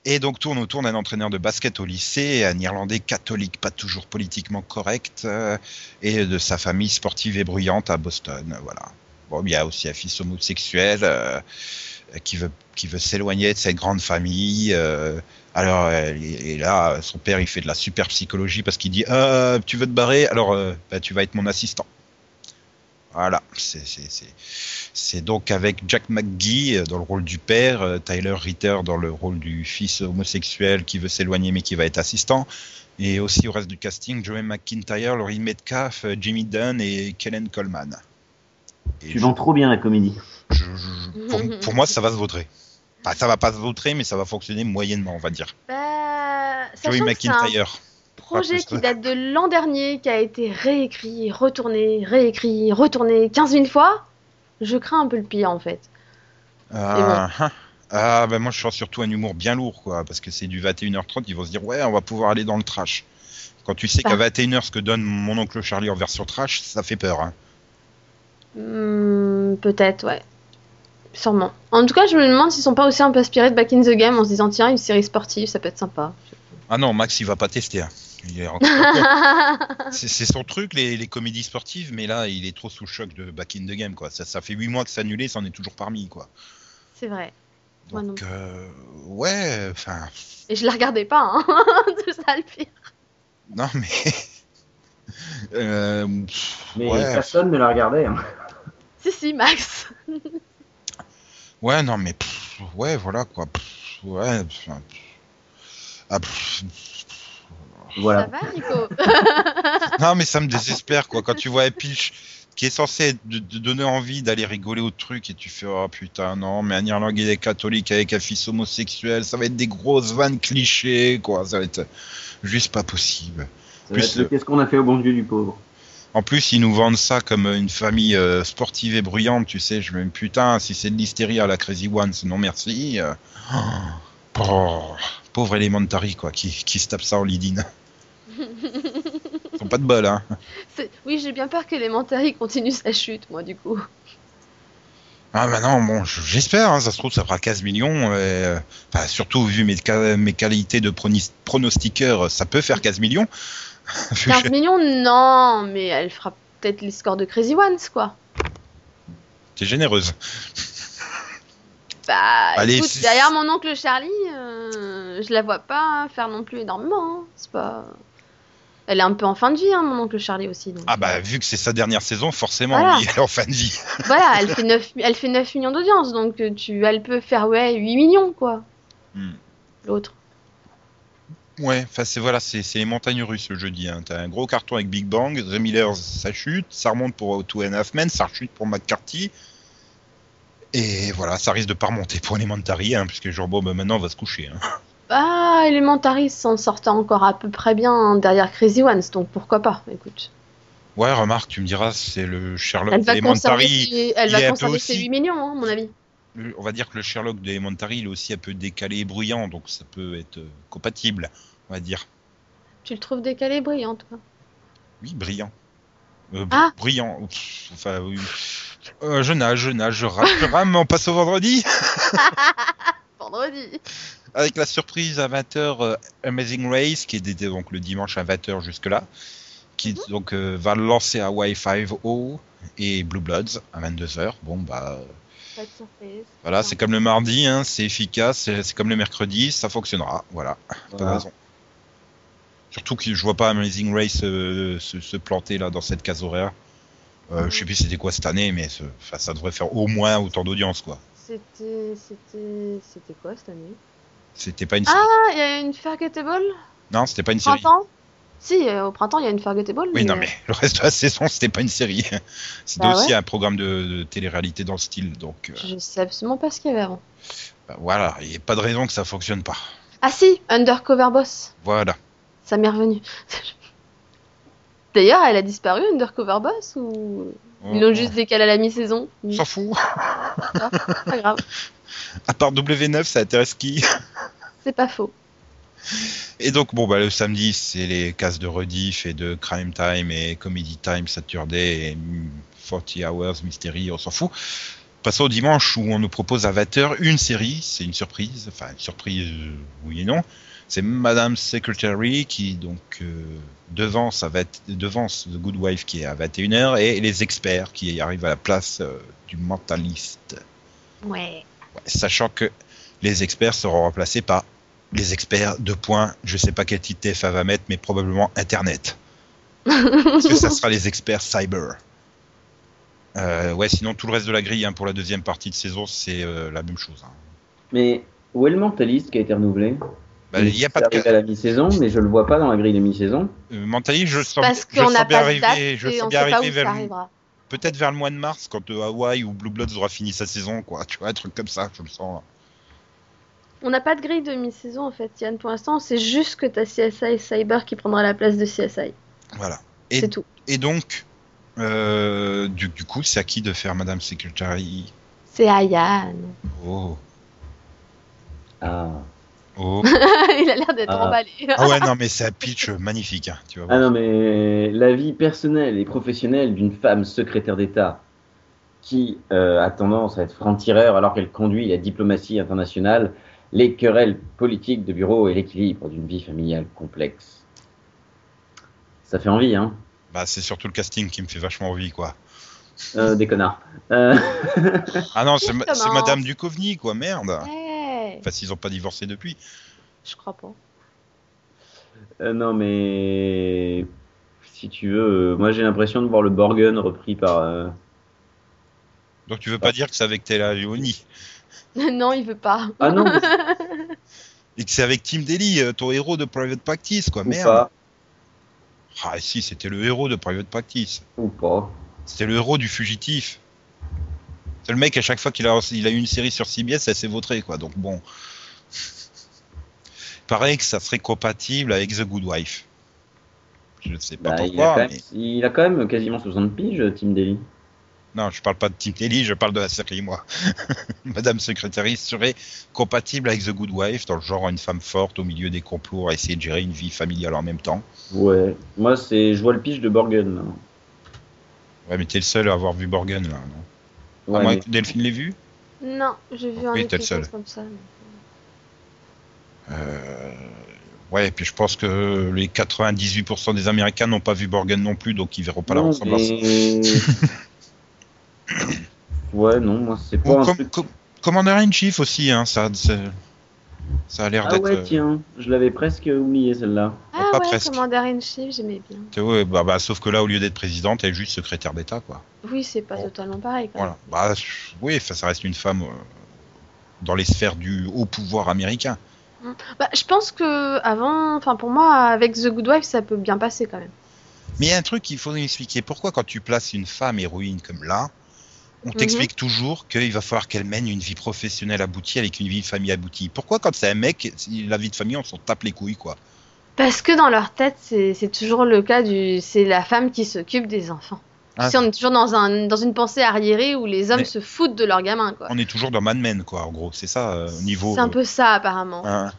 et donc tourne autour d'un entraîneur de basket au lycée, un Irlandais catholique pas toujours politiquement correct euh, et de sa famille sportive et bruyante à Boston. Voilà. Bon, il y a aussi un fils homosexuel euh, qui veut qui veut s'éloigner de cette grande famille. euh, alors et, là, son père il fait de la super psychologie parce qu'il dit tu veux te barrer, alors bah, tu vas être mon assistant. Voilà, c'est donc avec Jack McGee euh, dans le rôle du père, euh, Tyler Ritter dans le rôle du fils homosexuel qui veut s'éloigner mais qui va être assistant, et aussi au reste du casting Joey McIntyre, Laurie Metcalf, euh, Jimmy Dunn et Kellen Coleman. Et Tu vends trop bien la comédie. je- je- je- pour, pour moi, ça va se vautrer. Enfin, ça va pas se vautrer, mais ça va fonctionner moyennement, on va dire. Bah, Joey McIntyre. Projet qui date de l'an dernier, qui a été réécrit, retourné, réécrit, retourné 15 000 fois, je crains un peu le pire en fait. Ah, ah. Ah, ben moi je sens surtout un humour bien lourd, quoi, parce que c'est du 21h30, ils vont se dire, ouais, on va pouvoir aller dans le trash. Quand tu sais Ah. qu'à 21h, ce que donne mon oncle Charlie en version trash, ça fait peur. Hein. Hmm, Peut-être, ouais. Sûrement. En tout cas, je me demande s'ils sont pas aussi un peu inspirés de Back in the Game en se disant tiens, une série sportive, ça peut être sympa. Ah non, Max, il va pas tester. hein. Il est- c'est c'est son truc, les, les comédies sportives, mais là, il est trop sous le choc de Back in the Game, quoi. Ça, ça fait 8 mois que c'est annulé, ça en est toujours parmi, quoi. c'est vrai. Moi non Donc, euh, ouais, enfin, Et je la regardais pas, hein. c'est ça le pire. non, mais. Euh, pff, Mais ouais. personne ne la regardait. hein. Si, si, Max. Ouais, non, mais pff, ouais, voilà quoi. Pff, ouais. Ah, pff. Voilà. Ça va, Nico? Non, mais ça me désespère quoi. Quand tu vois Happy, qui est censé être de, de donner envie d'aller rigoler au truc et tu fais oh putain non mais un Irlandais catholique avec un fils homosexuel ça va être des grosses vannes clichés quoi ça va être juste pas possible. Le Qu'est-ce qu'on a fait au bon Dieu du pauvre En plus ils nous vendent ça comme une famille euh, sportive et bruyante tu sais je me dis putain si c'est de l'hystérie à la Crazy Ones non merci. euh, oh, pauvre Elementary quoi qui, qui se tape ça en lead-in. Ils ont pas de bol hein. Oui, j'ai bien peur qu'Elementary continue sa chute, moi, du coup. Ah bah non, bon, j'espère, hein, ça se trouve ça fera 15 millions. et, euh, enfin, surtout vu mes, mes qualités de pronostiqueur, ça peut faire 15 millions. Vu 15 que- millions, non, mais elle fera peut-être les scores de Crazy Ones, quoi. T'es généreuse. Bah, Allez, écoute, derrière mon oncle Charlie, euh, je la vois pas faire non plus énormément. hein. C'est pas. Elle est un peu en fin de vie, hein, mon oncle Charlie aussi. donc, Ah bah vu que c'est sa dernière saison, forcément, Voilà. oui, elle est en fin de vie. Voilà, elle fait 9, elle fait 9 millions d'audience, donc euh, tu, elle peut faire ouais 8 millions, quoi. Hmm. L'autre. Ouais, enfin c'est voilà, c'est les montagnes russes le jeudi. Hein. T'as un gros carton avec Big Bang, The Miller ça chute, ça remonte pour Two and a Half Men, ça chute pour McCarthy. Et voilà, ça risque de pas remonter pour Elementary, hein, puisque genre bon, bah, maintenant on va se coucher. Hein. Ah, Elementary s'en sortait encore à peu près bien hein, derrière Crazy Ones, donc pourquoi pas, écoute. Ouais, remarque, tu me diras, c'est le Sherlock Elle va ses, elle va conserver ses aussi- 8 millions, hein, à mon avis. On va dire que le Sherlock d'Elementary, il est aussi un peu décalé et bruyant, donc ça peut être euh, compatible, on va dire. Tu le trouves décalé, brillant, toi? Oui, brillant. Euh, Ah. Brillant. Enfin, oui. Euh, je nage, je nage, je rame, je rame, on passe au vendredi. Vendredi. Avec la surprise à 20h euh, Amazing Race, qui est donc le dimanche à 20h jusque-là, qui Mhm. donc euh, va lancer Hawaii 5-0 et Blue Bloods à 22h. Bon, bah Pas de surprise. voilà, c'est comme le mardi, hein, c'est efficace, c'est comme le mercredi, ça fonctionnera. Voilà, pas de raison. Surtout que je vois pas Amazing Race euh, se, se planter là dans cette case horaire. Euh, Je sais plus c'était quoi cette année, mais ça devrait faire au moins autant d'audience quoi. C'était. C'était. C'était quoi cette année? C'était pas une série. Ah, il y a une Forgettable non, c'était pas une série. Printemps Si, euh, au printemps, il y a une Forgettable. Oui, non, euh, mais le reste de la saison, c'était pas une série. C'était Bah aussi ouais. un programme de, de télé-réalité dans le style. Donc, euh, Je sais absolument pas ce qu'il y avait avant. bah, voilà, il n'y a pas de raison que ça fonctionne pas. Ah si, Undercover Boss. Voilà. Ça m'est revenu. D'ailleurs, elle a disparu, Undercover Boss Ou ils l'ont juste décalé à la mi-saison On s'en fout. Pas grave, À part W9, ça intéresse qui? C'est pas faux. Et donc, bon, bah, le samedi, c'est les cases de rediff et de Crime Time et Comedy Time Saturday et mm, 40 Hours Mystery, on s'en fout. Passons au dimanche où on nous propose à 20h une série, c'est une surprise, enfin une surprise euh, oui et non. C'est Madame Secretary qui donc euh, devance, à 20 devance The Good Wife qui est à 21h et les experts qui arrivent à la place euh, du mentaliste. Ouais. Ouais, sachant que les experts seront remplacés par les experts de points, je sais pas quel titre TF1 va mettre, mais probablement Internet. Parce que ça sera les experts cyber. Euh, ouais, sinon tout le reste de la grille hein, pour la deuxième partie de saison, c'est euh, la même chose. hein. Mais où est le mentaliste qui a été renouvelé? Bah, Il y a pas de cas. à la mi-saison, mais je le vois pas dans la grille de mi-saison. Euh, Mentaliste, je sens, Parce je qu'on sens n'a bien pas date arriver, je sens bien arriver ça vers arrivera. peut-être vers le mois de mars quand euh, Hawaii ou Blue Bloods aura fini sa saison, quoi. Tu vois, un truc comme ça, je le sens. On n'a pas de grille de mi-saison en fait, Yann. Pour l'instant, c'est juste que t'as CSI et Cyber qui prendra la place de CSI. Voilà. Et- C'est tout. Et donc, euh, du, du coup, c'est à qui de faire Madame Secretary? C'est à Yann. Oh, Ah. oh. Il a l'air d'être Ah. emballé. Ah ouais, non, mais c'est un pitch magnifique, hein, tu vas Ah non, mais la vie personnelle et professionnelle d'une femme secrétaire d'État qui euh, a tendance à être franc-tireur alors qu'elle conduit la diplomatie internationale, les querelles politiques de bureau et l'équilibre d'une vie familiale complexe. Ça fait envie, hein Bah, c'est surtout le casting qui me fait vachement envie, quoi. euh, Des connards. Euh, Ah non, c'est Madame Duchovny, quoi, merde. Enfin, s'ils ont pas divorcé depuis. Je crois pas. euh, non, mais si tu veux, euh, moi j'ai l'impression de voir le Borgen repris par. euh, Donc tu veux pas dire que c'est avec Taylor Leoni non, il veut pas. Ah non, et que c'est avec Tim Daly, euh, ton héros de Private Practice, quoi, ou merde. pas. Ah si, c'était le héros de Private Practice. Ou pas. C'était le héros du fugitif. C'est le mec, à chaque fois qu'il a, il a eu une série sur CBS, ça s'est vautré, quoi. Donc bon. Pareil que ça serait compatible avec The Good Wife. Je ne sais pas Bah, il, a pourquoi. quand même, mais- il a quand même quasiment 60 piges, Tim Daly. Non, je parle pas de Tim Daly, je parle de la série, moi. Madame Secrétaire serait compatible avec The Good Wife, dans le genre une femme forte au milieu des complots à essayer de gérer une vie familiale en même temps. Ouais. Moi, c'est, je vois le pitch de Borgen. là. Ouais, mais t'es le seul à avoir vu Borgen, là, non? Ouais, moins mais- que Delphine l'ait vu? Non, j'ai vu un Oui, t'es le épisode seul. comme ça. Euh, Ouais, et puis je pense que les 98% des Américains n'ont pas vu Borgen non plus, donc ils verront pas la ressemblance. mais- ouais, non, moi, c'est pas Ou un com- truc. com- Commander in Chief aussi, hein, ça, ça a l'air Ah d'être. ouais, euh, tiens, je l'avais presque oublié celle-là. Ah pas ouais, presque. Commander in Chief, j'aimais bien. que ouais, bah, bah, sauf que là, au lieu d'être présidente, elle est juste secrétaire d'État, quoi. Oui, c'est pas Bon. totalement pareil. Quand. Voilà. Bah, oui, enfin, ça reste une femme euh, dans les sphères du haut pouvoir américain. Bah, je pense que avant, enfin pour moi, avec The Good Wife, ça peut bien passer quand même. Mais il y a un truc qu'il faut nous expliquer. Pourquoi, quand tu places une femme héroïne comme là, on Mhm. t'explique toujours qu'il va falloir qu'elle mène une vie professionnelle aboutie avec une vie de famille aboutie Pourquoi, quand c'est un mec, la vie de famille, on s'en tape les couilles, quoi? Parce que dans leur tête, c'est toujours le cas du, c'est la femme qui s'occupe des enfants. Ah. Si on est toujours dans un, dans une pensée arriérée où les hommes Mais- se foutent de leurs gamins, quoi. On est toujours dans Mad Men, quoi, en gros. C'est ça, euh, au niveau. C'est un euh, peu ça apparemment. Hein.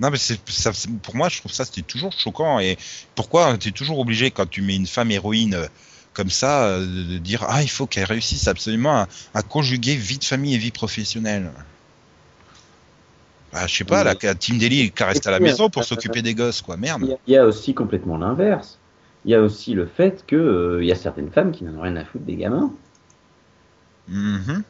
Non, mais ça, pour moi, je trouve ça c'était toujours choquant. Et pourquoi tu es toujours obligé, quand tu mets une femme héroïne euh, comme ça, euh, de, dire Ah, il faut qu'elle réussisse absolument à, à conjuguer vie de famille et vie professionnelle bah, Je sais pas, Mais- la, Tim Daly, qu'elle reste à la maison euh, pour s'occuper des gosses, quoi. Merde. il y a aussi complètement l'inverse. Il y a aussi le fait que euh, il y a certaines femmes qui n'en ont rien à foutre des gamins. Mhm.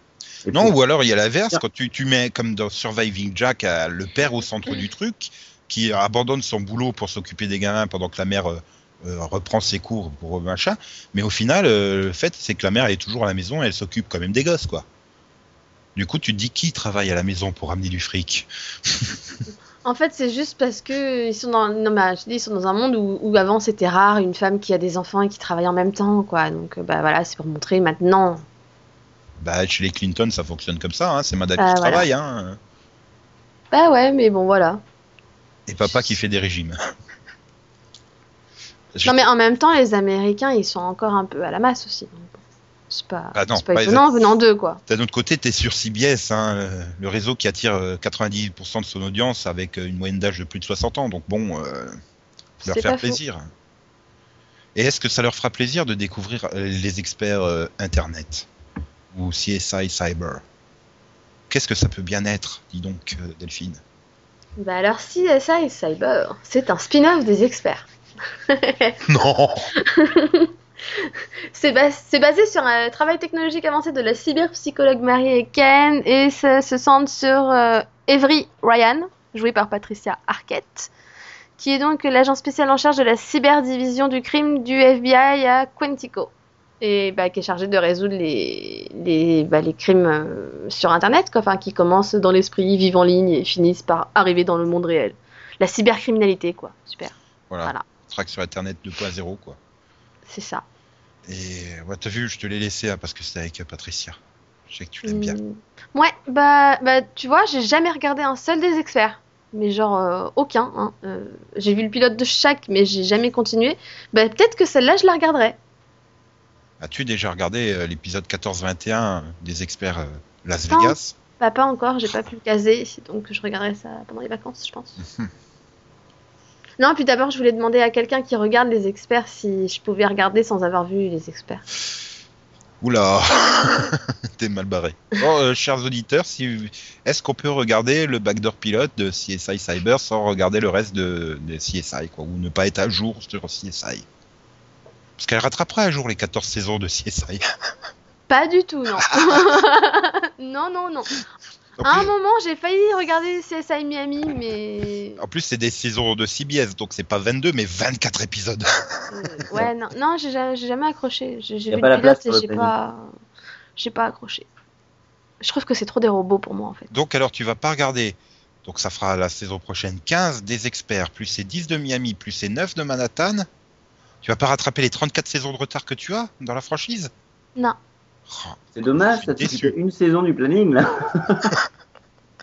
Et Non, puis- ou alors il y a l'inverse, quand tu, tu mets comme dans Surviving Jack euh, le père au centre du truc, qui abandonne son boulot pour s'occuper des gamins pendant que la mère euh, euh, reprend ses cours pour euh, machin, mais au final, euh, le fait c'est que la mère elle est toujours à la maison et elle s'occupe quand même des gosses, quoi. Du coup, tu te dis qui travaille à la maison pour amener du fric? En fait, c'est juste parce que ils sont dans, non, mais, je dis, ils sont dans un monde où, où avant c'était rare une femme qui a des enfants et qui travaille en même temps, quoi. Donc, euh, bah voilà, c'est pour montrer maintenant. Bah, chez les Clinton, ça fonctionne comme ça, hein, c'est madame Ah, qui voilà. travaille, hein, Bah ouais, mais bon, voilà. et papa qui fait des régimes. Non, mais en même temps, les Américains, ils sont encore un peu à la masse aussi. C'est pas, Ah non, c'est pas pas étonnant les- venant d'eux, quoi. D'un autre côté, tu es sur CBS, hein, euh, le réseau qui attire euh, 90% de son audience avec euh, une moyenne d'âge de plus de 60 ans. Donc bon, euh, faut leur faire faux. plaisir. Et est-ce que ça leur fera plaisir de découvrir euh, les experts euh, Internet ou CSI Cyber? Qu'est-ce que ça peut bien être, dis donc, euh, Delphine? Bah alors, CSI Cyber, c'est un spin-off des experts. Non C'est bas- c'est basé sur un travail technologique avancé de la cyberpsychologue Marie Ken et ça se centre sur euh, Avery Ryan, joué par Patricia Arquette, qui est donc l'agent spécial en charge de la cyberdivision du crime du FBI à Quantico. Et bah, qui est chargé de résoudre les, les, bah, les crimes euh, sur Internet, quoi, enfin, qui commencent dans l'esprit, vivent en ligne et finissent par arriver dans le monde réel. La cybercriminalité, quoi. Super, Voilà, Voilà. Sur Internet 2.0, quoi. c'est ça. Et ouais, t'as vu, je te l'ai laissé hein, parce que c'était avec euh, Patricia. Je sais que tu l'aimes bien. Hmm. Ouais, bah, bah tu vois, j'ai jamais regardé un seul des experts. Mais genre, euh, aucun. hein. Euh, j'ai vu le pilote de chaque, mais j'ai jamais continué. Bah, peut-être que celle-là, je la regarderai. As-tu déjà regardé euh, l'épisode 14-21 des experts Las. Vegas? Bah, pas encore, j'ai pas pu le caser. Donc, je regarderai ça pendant les vacances, je pense. Non, puis d'abord, je voulais demander à quelqu'un qui regarde les experts si je pouvais regarder sans avoir vu les experts. Oula, t'es mal barré. Bon, euh, chers auditeurs, si... est-ce qu'on peut regarder le backdoor pilote de CSI Cyber sans regarder le reste de, de CSI, quoi, ou ne pas être à jour sur CSI Parce qu'elle rattrapera un jour les 14 saisons de CSI. Pas du tout, non. non, non, non. À un moment, j'ai failli regarder CSI Miami, mais. en plus, c'est des saisons de CBS, donc c'est pas 22, mais 24 épisodes. Euh, ouais, non, non j'ai jamais, accroché. J'ai vu pas le pilote et j'ai pas, j'ai pas accroché. Je trouve que c'est trop des robots pour moi en fait. Donc alors, tu vas pas regarder. Donc ça fera la saison prochaine 15 des experts, plus ces 10 de Miami, plus ces 9 de Manhattan. Tu vas pas rattraper les 34 saisons de retard que tu as dans la franchise? Non. Oh, C'est dommage, Je ça te fait une saison du planning là.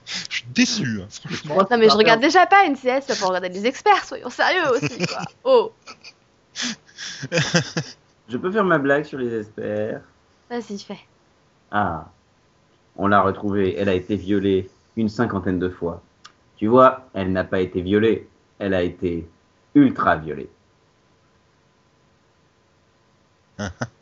Je suis déçu, hein, franchement. Non, mais je regarde déjà pas NCS pour regarder des experts, soyons sérieux aussi, quoi. Oh, Je peux faire ma blague sur les experts. vas-y, fais. Ah, on l'a retrouvée, elle a été violée une cinquantaine de fois. Tu vois, elle n'a pas été violée, elle a été ultra violée.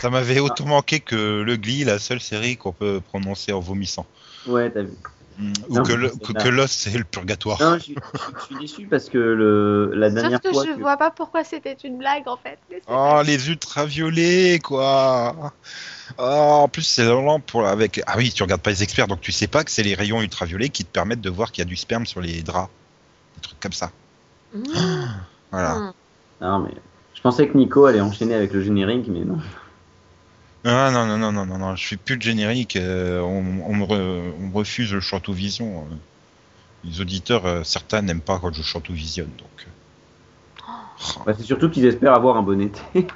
Ça m'avait autant manqué que le Glee, la seule série qu'on peut prononcer en vomissant. Ouais, t'as vu. Mm. Ou Non, que, le- c'est que, que Lost, c'est le purgatoire. Non, je, suis- je suis déçu parce que le, la dernière Sauf que fois. je que- vois pas pourquoi c'était une blague en fait. Mais Oh, les ultraviolets, quoi Oh, en plus, c'est lent pour avec. Ah oui, tu regardes pas les experts, donc tu sais pas que c'est les rayons ultraviolets qui te permettent de voir qu'il y a du sperme sur les draps. Des trucs comme ça. Mmh. Voilà. Mmh. Non, mais je pensais que Nico allait enchaîner avec le générique, mais non. Ah non, non, non, non, non, non, je fais plus de générique. euh, on, on me re- on me refuse le chante vision. euh. Les auditeurs, euh, certains n'aiment pas quand je chante ou visionne, donc. Oh. Bah, c'est surtout qu'ils espèrent avoir un bon été.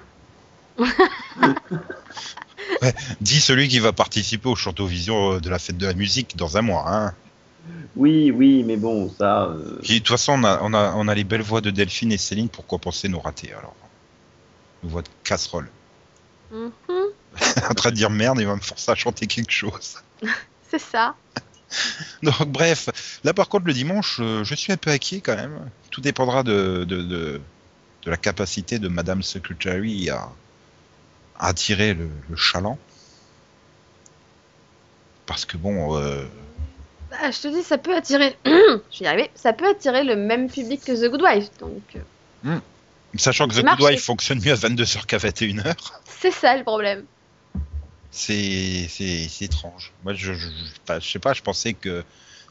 Dis celui qui va participer au Chantovision de la fête de la musique dans un mois. Hein. oui, oui, mais bon, ça. euh, Puis, de toute façon, on a, on, a, on a les belles voix de Delphine et Céline pour compenser nos ratés. Alors, nos voix de casserole. Mhm. en train de dire merde, il va me forcer à chanter quelque chose. C'est ça. Donc, bref, là par contre, le dimanche, euh, je suis un peu inquiet quand même. Tout dépendra de, de, de, de la capacité de Madame Secretary à, à attirer le, le chaland. Parce que bon, euh, Bah, je te dis, ça peut attirer. je vais y arriver. Ça peut attirer le même public que The Good Wife. Donc, euh, sachant que The Good. Wife fonctionne mieux à 22h qu'à 21h, c'est ça le problème. C'est étrange. Moi, je, je, je, sais pas, je pensais que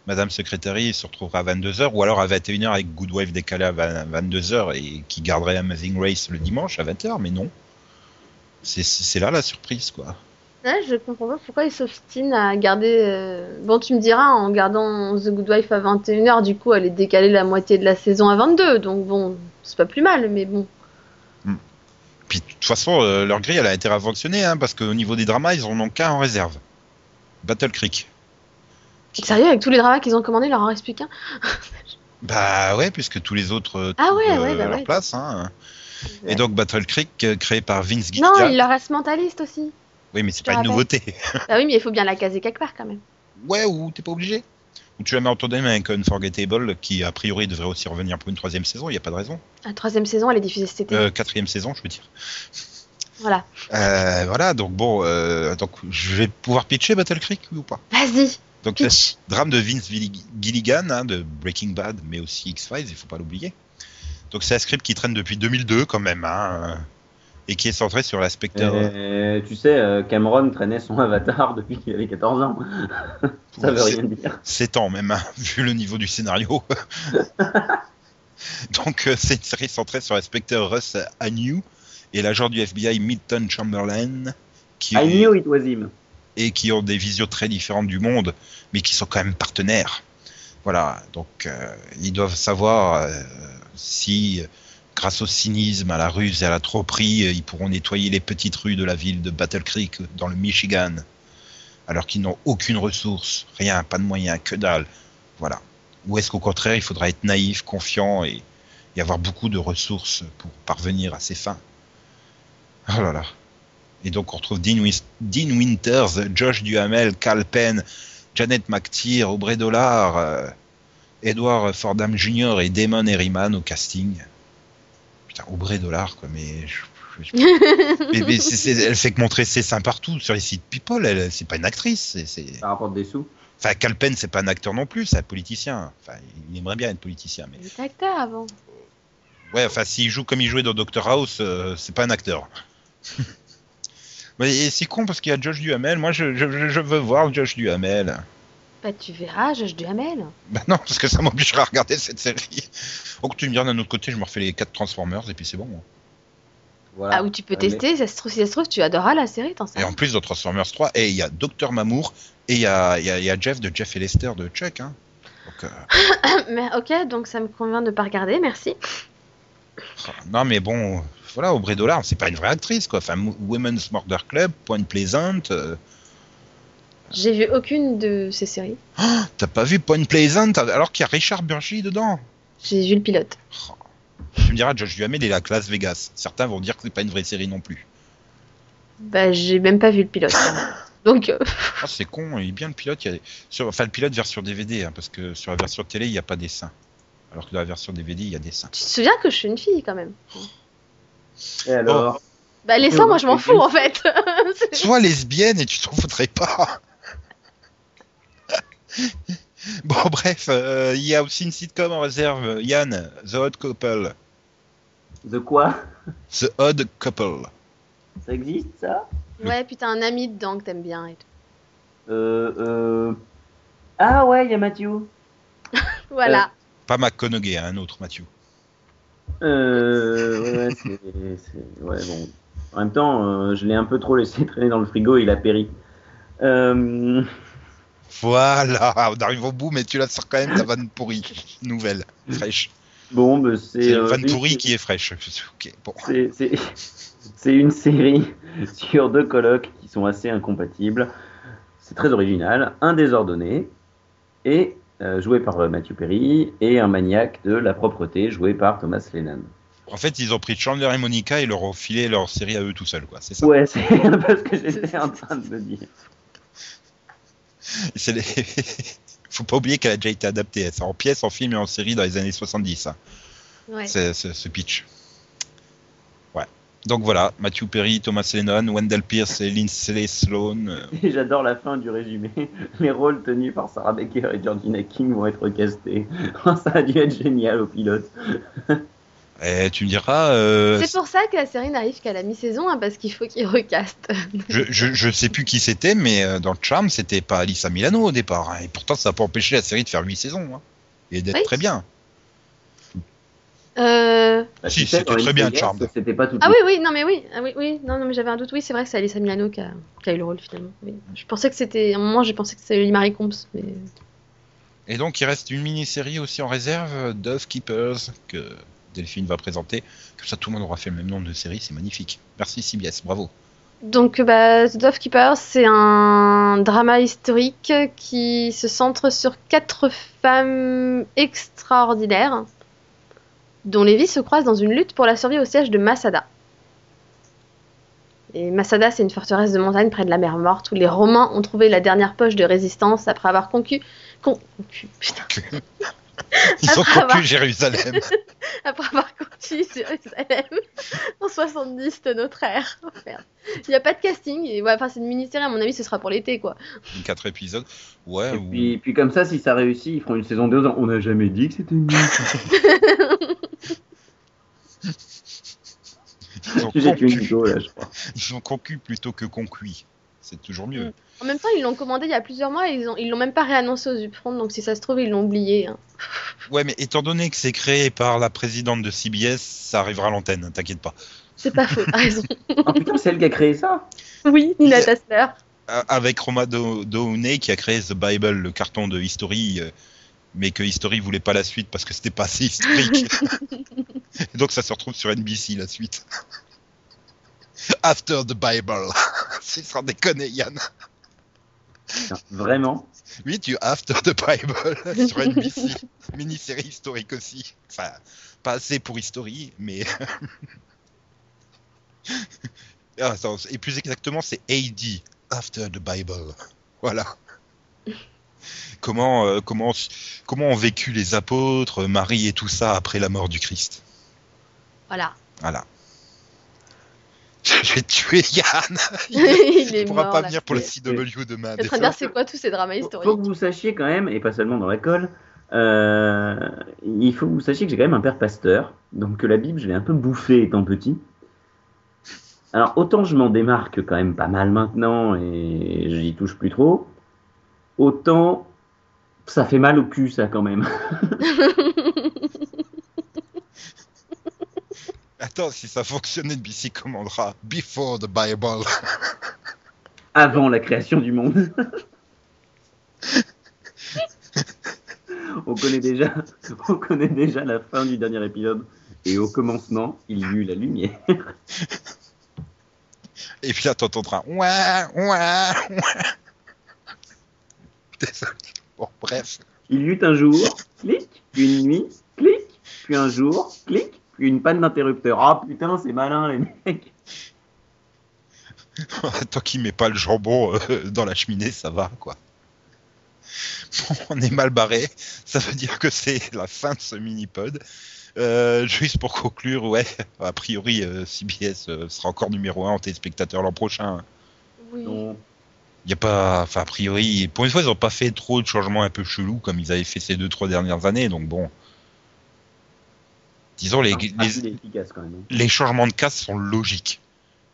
Madame Secretary se retrouverait à 22h ou alors à 21h avec Good Wife décalé à 20 22h et qui garderait Amazing Race le dimanche à 20h, mais non. C'est là la surprise, quoi. Ouais, je comprends pas pourquoi ils s'obstinent à garder. euh, Bon, tu me diras, en gardant The Good Wife à 21h, du coup, elle est décalée la moitié de la saison à 22. Donc, bon, c'est pas plus mal, mais bon. Puis de toute façon, euh, leur grille, elle a à fonctionner, hein, parce qu'au niveau des dramas, ils en ont qu'un en réserve. Battle Creek. Sérieux, avec tous les dramas qu'ils ont commandés, il leur en reste plus qu'un. Bah ouais, puisque tous les autres euh, Ah ouais, ouais, euh, bah leur ouais. place. Hein. Et donc Battle Creek, euh, créé par Vince Non, Gilligan. il leur reste mentaliste aussi. Oui, mais c'est pas une rappelle. nouveauté. Bah oui, mais il faut bien la caser quelque part quand même. ouais, ou t'es pas obligé. Tu en tandem avec Unforgettable, qui a priori devrait aussi revenir pour une troisième saison, il n'y a pas de raison. La troisième saison, elle est diffusée cet été. Euh, quatrième saison, je veux dire. Voilà. Euh, voilà, donc bon, euh, donc je vais pouvoir pitcher Battle Creek, oui ou pas? Vas-y, Donc pitch. drame de Vince Gilligan, hein, de Breaking Bad, mais aussi X-Files, il faut pas l'oublier. Donc c'est un script qui traîne depuis 2002 quand même, hein, et qui est centré sur l'inspecteur. euh, tu sais, euh, Cameron traînait son avatar depuis qu'il avait 14 ans. Ça veut rien dire. 7 ans même, hein, vu le niveau du scénario. Donc euh, c'est une série centrée sur l'inspecteur Russ Agnew et l'agent du FBI Milton Chamberlain, qui, I knew it was him. et qui ont des visions très différentes du monde, mais qui sont quand même partenaires. Voilà, donc euh, ils doivent savoir euh, si, grâce au cynisme, à la ruse et à la tromperie, euh, ils pourront nettoyer les petites rues de la ville de Battle Creek dans le Michigan, alors qu'ils n'ont aucune ressource, rien, pas de moyens, que dalle. Voilà. Ou est-ce qu'au contraire, il faudra être naïf, confiant et, avoir beaucoup de ressources pour parvenir à ses fins? Oh là là. Et donc on retrouve Dean Winters, Josh Duhamel, Cal Penn, Janet McTeer, Aubrey Dollar, euh, Edward Fordham Jr. et Damon Herriman au casting. Putain, Aubrey Dollar, quoi, mais... je- je- mais, mais c'est- c'est- elle fait que montrer ses seins partout sur les sites People, elle, c'est pas une actrice. c'est- Ça rapporte des sous. Enfin, Cal Penn, c'est pas un acteur non plus, c'est un politicien. Enfin, il aimerait bien être politicien, mais... Il était acteur avant. Ouais, enfin, s'il joue comme il jouait dans Doctor House, euh, c'est pas un acteur. Mais c'est con parce qu'il y a Josh Duhamel. Moi, je, je, je veux voir Josh Duhamel. Bah, tu verras, Josh Duhamel. Bah non, parce que ça m'obligera à regarder cette série. Donc tu me diras d'un autre côté, je me refais les 4 Transformers et puis c'est bon. hein. Voilà. Ah, où tu peux Ouais, mais- tester, ça se trouve, si ça se trouve, tu adoreras la série, t'en sais Et en plus de Transformers 3, et il y a Docteur Mamour et il y a, il y, a, y a Jeff de Jeff et Lester de Chuck. Hein. Donc, euh, Mais ok, donc ça me convient de pas regarder, merci. Non, mais bon, voilà, Aubrey Dollar, c'est pas une vraie actrice, quoi. Enfin, Women's Murder Club, Point Pleasant. euh, J'ai vu aucune de ces séries. T'as pas vu Point Pleasant alors qu'il y a Richard Burgi dedans? J'ai vu le pilote. Tu me diras, Josh Duhamel est la classe Vegas. Certains vont dire que c'est pas une vraie série non plus. Bah, j'ai même pas vu le pilote. Donc, euh, Ah, c'est con, il est bien le pilote. Il y a... sur... Enfin, le pilote version DVD, hein, parce que sur la version télé, il n'y a pas des seins. Alors que dans la version DVD, il y a des seins. tu te souviens que je suis une fille quand même? Et alors? Bah, les seins, moi je m'en fous en fait. Sois lesbienne et tu t'en voudrais pas. bon, bref, euh, il y a aussi une sitcom en réserve. Yann, The Odd Couple. De quoi? The Odd Couple. Ça existe ça? Ouais, puis t'as un ami dedans que t'aimes bien et tout. euh, euh... Ah ouais, il y a Mathieu. Voilà. Pas McConaughey, hein, un autre Mathieu. Euh, ouais, c'est, c'est- ouais, bon. En même temps, euh, je l'ai un peu trop laissé traîner dans le frigo, il a péri. Euh, Voilà, on arrive au bout, mais tu la sors quand même ta vanne pourrie. Nouvelle, fraîche. bon, bah, c'est. C'est une euh, vanne pourrie qui est fraîche. Ok, bon. C'est une série sur deux colocs qui sont assez incompatibles. C'est très original. Un désordonné, et euh, joué par euh, Matthew Perry, et un maniaque de la propreté, joué par Thomas Lennon. En fait, ils ont pris Chandler et Monica et leur ont filé leur série à eux tout seuls, quoi. C'est ça. Ouais, c'est un peu ce que j'étais en train de me dire. C'est les- Faut pas oublier qu'elle a déjà été adaptée. En pièces, en film et en série dans les années 70. hein. Ouais. C'est ce pitch. Ouais. Donc voilà, Matthew Perry, Thomas Lennon, Wendell Pierce et Lindsay Sloan. euh, Et j'adore la fin du résumé. Les rôles tenus par Sarah Baker et Georgina King vont être castés. Ça a dû être génial au pilote. Et tu me diras, euh, C'est pour ça que la série n'arrive qu'à la mi-saison, hein, parce qu'il faut qu'ils recastent. je, je, je sais plus qui c'était, mais euh, dans le Charm, c'était pas Alissa Milano au départ. hein. Et pourtant, ça n'a pas empêché la série de faire 8 saisons. hein. Et d'être Oui. très bien. Euh... Bah, Si, c'était très bien, Charmed. C'était pas tout. Ah oui, oui, non, mais oui, ah, oui, oui, non, non, mais j'avais un doute. Oui, c'est vrai que c'est Alyssa Milano qui a, qui a eu le rôle finalement. Oui. Je pensais que c'était, à un moment, j'ai pensé que c'était Lily Marie Combs, mais Et donc, il reste une mini-série aussi en réserve, Dove Keepers, que Delphine va présenter. Comme ça, tout le monde aura fait le même nombre de séries, c'est magnifique. Merci CBS, bravo. Donc, bah, The Dove Keeper, c'est un drama historique qui se centre sur quatre femmes extraordinaires dont les vies se croisent dans une lutte pour la survie au siège de Masada. Et Masada, c'est une forteresse de montagne près de la mer Morte où les Romains ont trouvé la dernière poche de résistance après avoir concu... con- concu- putain. Ils ont bah. conquis Jérusalem. après avoir conquis Jérusalem en 70 de notre ère. Oh, merde. Il n'y a pas de casting. Et ouais, enfin, c'est une mini-série, à mon avis, ce sera pour l'été, quoi. Quatre épisodes. Ouais, Et ou- puis, puis comme ça, si ça réussit, ils feront une saison 2 ans. On n'a jamais dit que c'était nul. ils ont, là, je crois. ils ont concu plutôt que concuit. C'est toujours mieux. Mm. En même temps, ils l'ont commandé il y a plusieurs mois et ils ont, ils l'ont même pas réannoncé aux upfront, donc si ça se trouve, ils l'ont oublié. hein. Ouais, mais étant donné que c'est créé par la présidente de CBS, ça arrivera à l'antenne, hein, t'inquiète pas. C'est pas faux, t'as raison. Putain, c'est elle qui a créé ça Oui, Nina Tassler. Avec Roma Do- Downey qui a créé The Bible, le carton de History, euh, mais que History voulait pas la suite parce que c'était pas assez historique. Et donc ça se retrouve sur NBC la suite. After the Bible. C'est sans déconner, Yann. Vraiment Oui, tu After the Bible sur NBC. Mini-série historique aussi. Enfin, pas assez pour History, mais. Ah, attends, et plus exactement, c'est AD, After the Bible. Voilà. Comment, euh, comment, comment ont vécu les apôtres, Marie et tout ça après la mort du Christ? Voilà. Voilà. Je vais tuer Yann. il Il est pourra mort, pas là. venir pour le CW demain. C'est très bien, c'est quoi tous ces dramas Faut- Faut historiques que vous sachiez quand même, et pas seulement dans la colle, euh, il faut que vous sachiez que j'ai quand même un père pasteur, donc que la Bible, je l'ai un peu bouffée étant petit. Alors, autant je m'en démarque quand même pas mal maintenant et j'y touche plus trop, autant ça fait mal au cul, ça quand même. Attends, si ça fonctionne, NBC commandera Before the Bible. Avant la création du monde. on connaît déjà, on connaît déjà la fin du dernier épisode. Et au commencement, il y eut la lumière. Et puis là, t'entendras ouah, ouah, ouah. Désolé. Bon, bref. Il y eut un jour, clic, une nuit, clic, puis un jour, clic, une panne d'interrupteur. Ah putain, c'est malin les mecs. Tant qu'il met pas le jambon euh, dans la cheminée, ça va, quoi. Bon, on est mal barré. Ça veut dire que c'est la fin de ce mini-pod. Euh, juste pour conclure, ouais, a priori, euh, CBS euh, sera encore numéro 1 en téléspectateur l'an prochain. Oui. Il y a pas, enfin, a priori, pour une fois, ils ont pas fait trop de changements un peu chelous comme ils avaient fait ces deux, trois dernières années, donc bon. Disons, les, Ah, les, hein. les changements de casse sont logiques,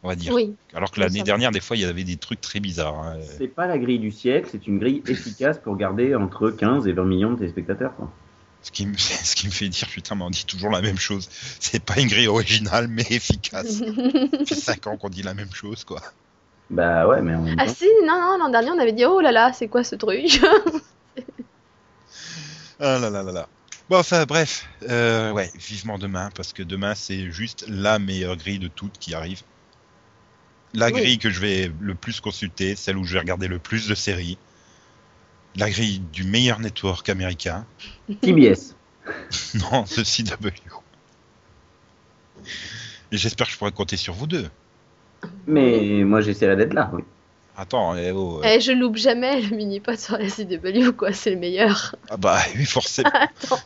on va dire. Oui. Alors que l'année dernière, des fois, il y avait des trucs très bizarres. hein. C'est pas la grille du siècle, c'est une grille efficace pour garder entre 15 et 20 millions de téléspectateurs. Quoi. Ce qui, me, ce qui me fait dire, putain, mais on dit toujours la même chose. C'est pas une grille originale, mais efficace. Ça fait 5 ans qu'on dit la même chose, quoi. Bah ouais, mais en même Ah si, non, non, l'an dernier on avait dit oh là là, c'est quoi ce truc? Ah là là là là. Bon, enfin, bref. Euh, ouais, vivement demain, parce que demain, c'est juste la meilleure grille de toutes qui arrive. La Oui. grille que je vais le plus consulter, celle où je vais regarder le plus de séries. La grille du meilleur network américain. TBS. Non, the CW. J'espère que je pourrai compter sur vous deux. Mais moi j'essaierai d'être là. Oui. Attends, eh oh, euh, Eh, je loupe jamais le mini-pod sur la CW, quoi, c'est le meilleur. ah bah oui, forcément. Attends.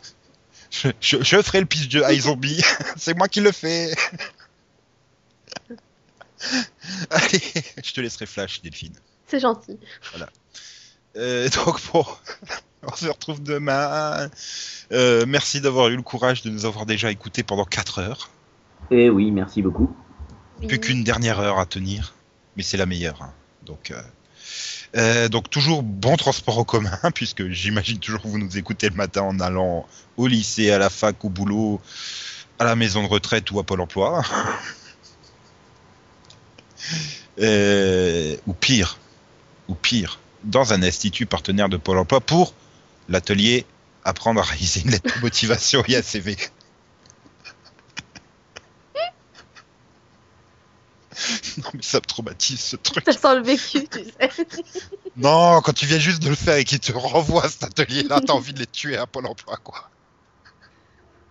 Je, je- je ferai le pitch de iZombie. C'est moi qui le fais. Allez, je te laisserai flash, Delphine. C'est gentil. Euh, donc bon, on se retrouve demain. Euh, merci d'avoir eu le courage de nous avoir déjà écoutés pendant 4 heures. Et oui, merci beaucoup. Oui. Plus qu'une dernière heure à tenir, mais c'est la meilleure. hein. Donc, euh, euh, donc toujours bon transport en commun, puisque j'imagine toujours que vous nous écoutez le matin en allant au lycée, à la fac, au boulot, à la maison de retraite ou à Pôle Emploi. Euh, ou pire, ou pire, dans un institut partenaire de Pôle Emploi pour l'atelier apprendre à réaliser une lettre de motivation et un CV. non mais ça me traumatise ce truc. Ça sent le vécu, tu sais. Non, quand tu viens juste de le faire et qu'il te renvoie à cet atelier-là, t'as envie de les tuer à Pôle emploi, quoi.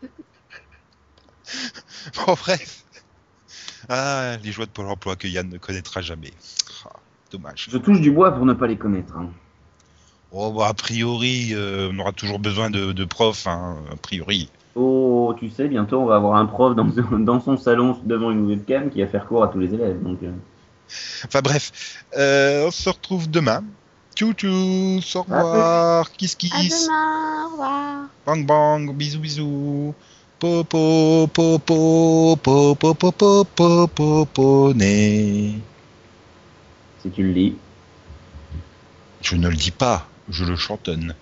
Bon, bref. Ah, les joies de Pôle emploi que Yann ne connaîtra jamais. Ah, dommage. Je touche du bois pour ne pas les connaître. hein. Oh, bah, a priori, euh, on aura toujours besoin de, de profs, hein, a priori. Oh, tu sais, bientôt on va avoir un prof dans, dans son salon devant une webcam qui va faire cours à tous les élèves. Donc, euh, Enfin, bref. Euh, on se retrouve demain. Tchou tchou, au revoir, kiss À kiss, demain, au revoir. bang bang, bisous bisous. Popo, popo, popo, popo, popo, poney. si tu le lis. Je ne le dis pas, je le chantonne.